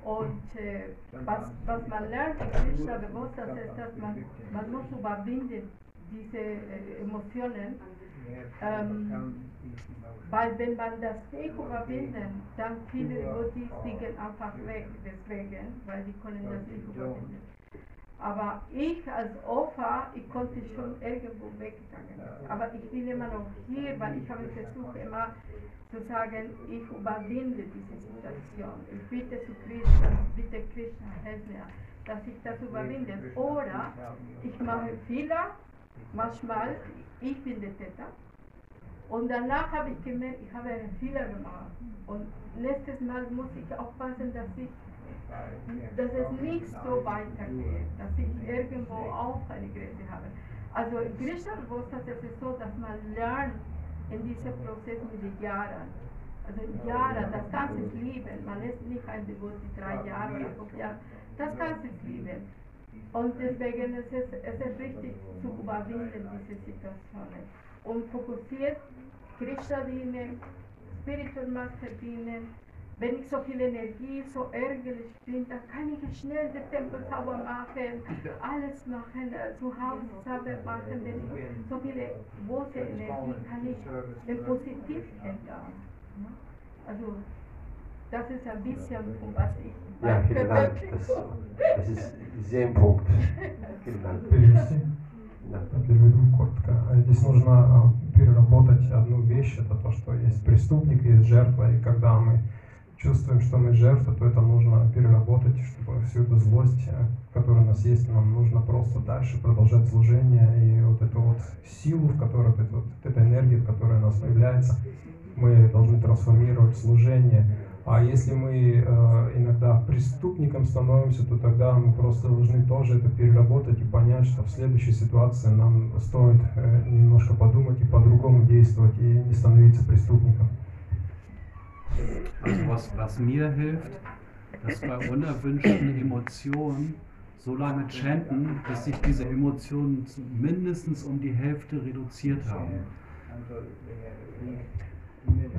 [SPEAKER 7] Und äh, was, was man lernt in Krishna Bewusstsein ist, dass man, man muss überwinden diese äh, Emotionen. Ähm, weil wenn man das nicht überwinden, dann viele liegen einfach weg deswegen, weil die können das nicht überwinden. Aber ich als Opfer, ich konnte schon irgendwo weggegangen. Aber ich bin immer noch hier, weil ich habe versucht immer zu sagen, ich überwinde diese Situation. Ich bitte zu Krishna, bitte Krishna, helf mir, dass ich das überwinde. Oder ich mache Fehler, manchmal, ich bin der Täter. Und danach habe ich gemerkt, ich habe einen Fehler gemacht. Und nächstes Mal muss ich aufpassen, dass ich dass es nicht so weitergeht, dass ich irgendwo auch eine Grenze habe. Also in Krishna-Bewusstsein ist es so, dass man lernt in diesem Prozess mit den Jahren. Also Jahre, das ganze Leben, man ist nicht ein Devotee drei Jahre fünf Jahre, das ganze Leben. Und deswegen ist es, es ist wichtig zu überwinden diese Situationen und fokussiert Krishna dienen, Spiritual Master dienen, wenn ich so viel Energie, so ärgerlich bin, dann kann ich schnell den Tempel sauber machen, alles machen, äh, zu Hause sauber machen. Wenn ich so viele große Energie kann ich in positiv ändern. Also, das ist ein bisschen, um was ich
[SPEAKER 1] Ja, vielen Dank. Das, das ist sehr im Punkt. Vielen Dank. Да.
[SPEAKER 4] Переведу коротко. Здесь нужно а, переработать одну вещь, это то, что есть преступник, есть жертва, и когда мы чувствуем, что мы жертва, то это нужно переработать, чтобы всю эту злость, э, которая у нас есть, нам нужно просто дальше продолжать служение, и вот эту вот силу, в которой, вот, эту вот эта энергия, в которой у нас появляется, мы должны трансформировать служение. А если мы э, иногда преступником становимся, то тогда мы просто должны тоже это переработать и понять, что в следующей ситуации нам стоит э, немножко подумать и по-другому действовать и не становиться преступником.
[SPEAKER 8] Also was, was mir hilft, dass bei unerwünschten Emotionen so lange chanten, bis sich diese Emotionen mindestens um die Hälfte reduziert haben.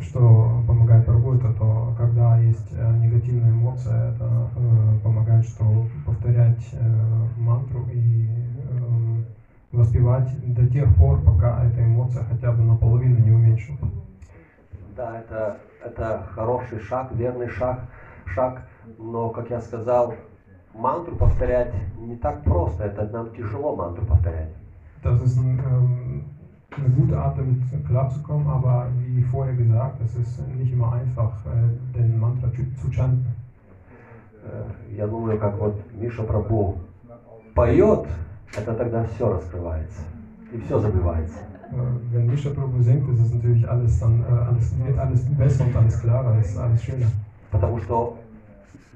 [SPEAKER 4] Что помогает Прабhu, это то, когда есть э, негативная эмоция, это э, помогает, что повторять э, мантру и эм, воспевать до тех пор, пока эта эмоция хотя бы наполовину не уменьшилась.
[SPEAKER 1] Да, это, это хороший шаг, верный шаг, шаг, но, как я сказал, мантру повторять не так просто, это нам тяжело мантру повторять.
[SPEAKER 4] Ist ähm, gute Art, damit klarzukommen, aber wie vorher gesagt, es ist nicht immer einfach, äh, den Mantra zu, chanten.
[SPEAKER 1] Э, Я думаю, как вот Миша Прабу поет, это тогда все раскрывается, и все забывается.
[SPEAKER 4] Äh, wenn Misha Prabhu singt, ist es natürlich alles dann, äh, alles, wird alles besser und alles klarer, ist alles schöner.
[SPEAKER 1] Потому что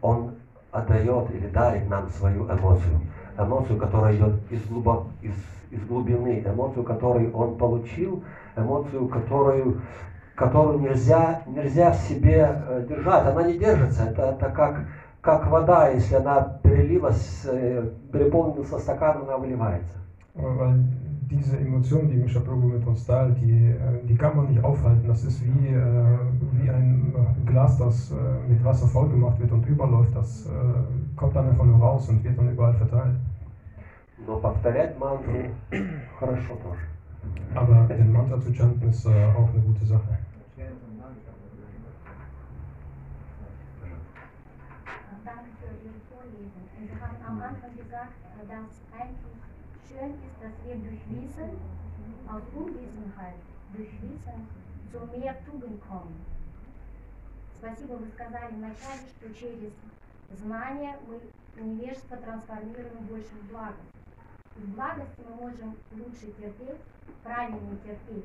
[SPEAKER 1] он отдает или дарит нам свою эмоцию. Эмоцию, которая идет из, глубо- из, из глубины, эмоцию, которую он получил, эмоцию, которую, которую нельзя, нельзя в себе э, держать. Она не держится. Это, это как, как вода, если она перелилась, э, переполнился стакан, она выливается.
[SPEAKER 4] Diese Emotionen, die Misha Prabhu mit uns teilt, die, äh, die kann man nicht aufhalten. Das ist wie, äh, wie ein äh, Glas, das äh, mit Wasser vollgemacht wird und überläuft. Das äh, kommt dann einfach nur raus und wird dann überall verteilt.
[SPEAKER 1] Но повторять мантру хорошо тоже.
[SPEAKER 4] Aber den Mantra zu chanten ist äh, auch eine gute Sache.
[SPEAKER 9] Danke für Ihr Vorlesen. Und Sie haben am Anfang gesagt, äh, dass eigentlich schön ist, dass wir durch Wissen, aus Unwissenheit, durch Wissen zu mehr Tugend kommen. Спасибо, вы сказали вначале, что через знание мы невежество трансформируем больше в благость. В благости мы можем лучше терпеть, правильнее терпеть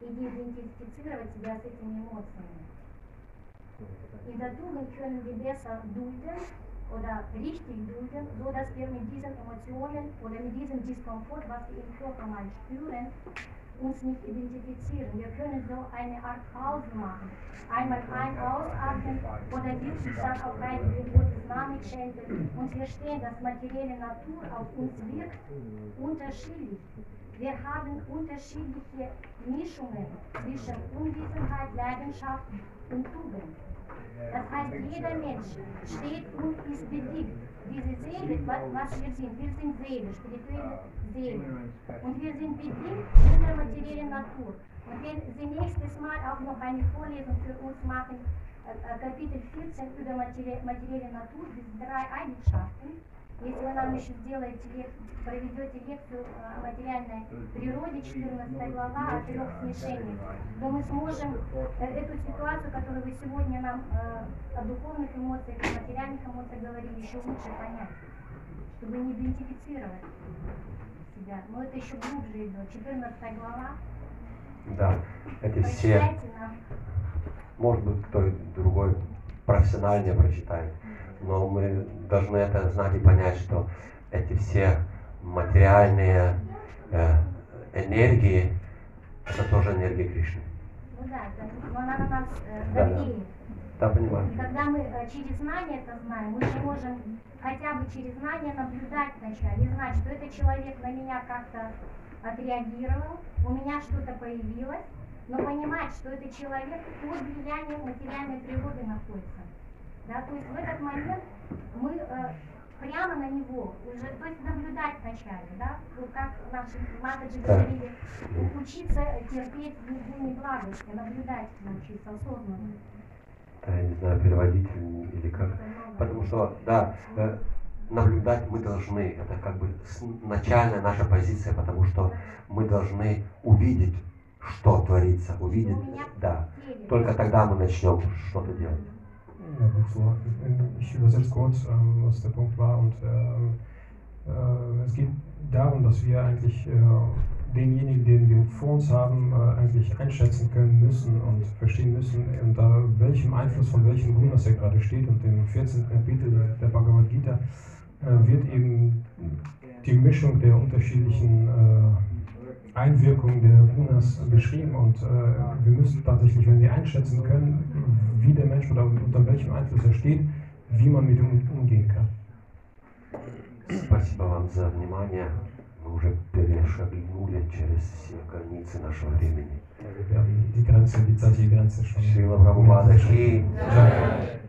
[SPEAKER 9] и не идентифицировать себя с этими эмоциями. Der Tugend können wir besser dulden oder richtig dulden, so dass wir mit diesen Emotionen oder mit diesem Diskomfort, was wir uns nicht identifizieren. Wir können so eine Art Pause machen. Einmal ein, ausatmen oder wirklich dann auch rein in Gottes Namen schenken und verstehen, dass materielle Natur auf uns wirkt unterschiedlich. Wir haben unterschiedliche Mischungen zwischen Unwissenheit, Leidenschaft und Tugend. Das heißt, jeder Mensch steht und ist bedingt diese Seele, was, was wir sind, wir sind Seele, spirituelle ah, Seele. Und wir sind bedingt in der materiellen Natur. Und wenn Sie nächstes Mal auch noch eine Vorlesung für uns machen, äh, äh, Kapitel 14 über materielle Natur, diese drei Eigenschaften, если вы нам еще сделаете лек- проведете лекцию о материальной природе, 14 глава о трех смешениях, то мы сможем э, эту ситуацию, которую вы сегодня нам э, о духовных эмоциях и материальных эмоциях говорили, еще лучше понять, чтобы не идентифицировать себя. Но это еще глубже идет. 14 глава.
[SPEAKER 1] Да, эти все,
[SPEAKER 9] нам.
[SPEAKER 1] может быть, кто другой профессиональнее прочитает, но мы должны это знать и понять, что эти все материальные э, энергии, это тоже энергия Кришны.
[SPEAKER 9] Ну да, это, но она на нас э,
[SPEAKER 1] Да, да. Да, понимаю.
[SPEAKER 9] И когда мы э, через знание это знаем, мы же можем хотя бы через знание наблюдать вначале знать, что этот человек на меня как-то отреагировал, у меня что-то появилось, но понимать, что этот человек под влиянием материальной природы находится. Да, то есть в этот момент мы э, прямо на него уже, то есть наблюдать вначале, да, вот как наши
[SPEAKER 1] Да.
[SPEAKER 9] говорили, учиться терпеть не благости, наблюдать научиться осознанно.
[SPEAKER 1] Да, я не знаю, переводить или как. Потому что, да, э, наблюдать мы должны. Это как бы начальная наша позиция, потому что мы должны увидеть, что творится, увидеть, да. Только тогда мы начнем что-то делать.
[SPEAKER 4] So. Ich übersetze kurz, ähm, was der Punkt war. Und ähm, äh, es geht darum, dass wir eigentlich äh, denjenigen, den wir vor uns haben, äh, eigentlich einschätzen können müssen und verstehen müssen, unter welchem Einfluss von welchen Gunas er gerade steht. Und im 14. Kapitel der Bhagavad Gita äh, wird eben die Mischung der unterschiedlichen äh, Einwirkungen der Gunas beschrieben und äh, wir müssen tatsächlich, wenn wir einschätzen können, wie der Mensch oder unter welchem Einfluss er steht, wie man mit ihm umgehen kann.
[SPEAKER 1] Спасибо вам за внимание. Мы уже перешагнули через все границы нашего времени.
[SPEAKER 4] Wir haben die Grenze, die zeitliche Grenze schon.
[SPEAKER 1] Шрила Прабхупада Ки.
[SPEAKER 4] Jai.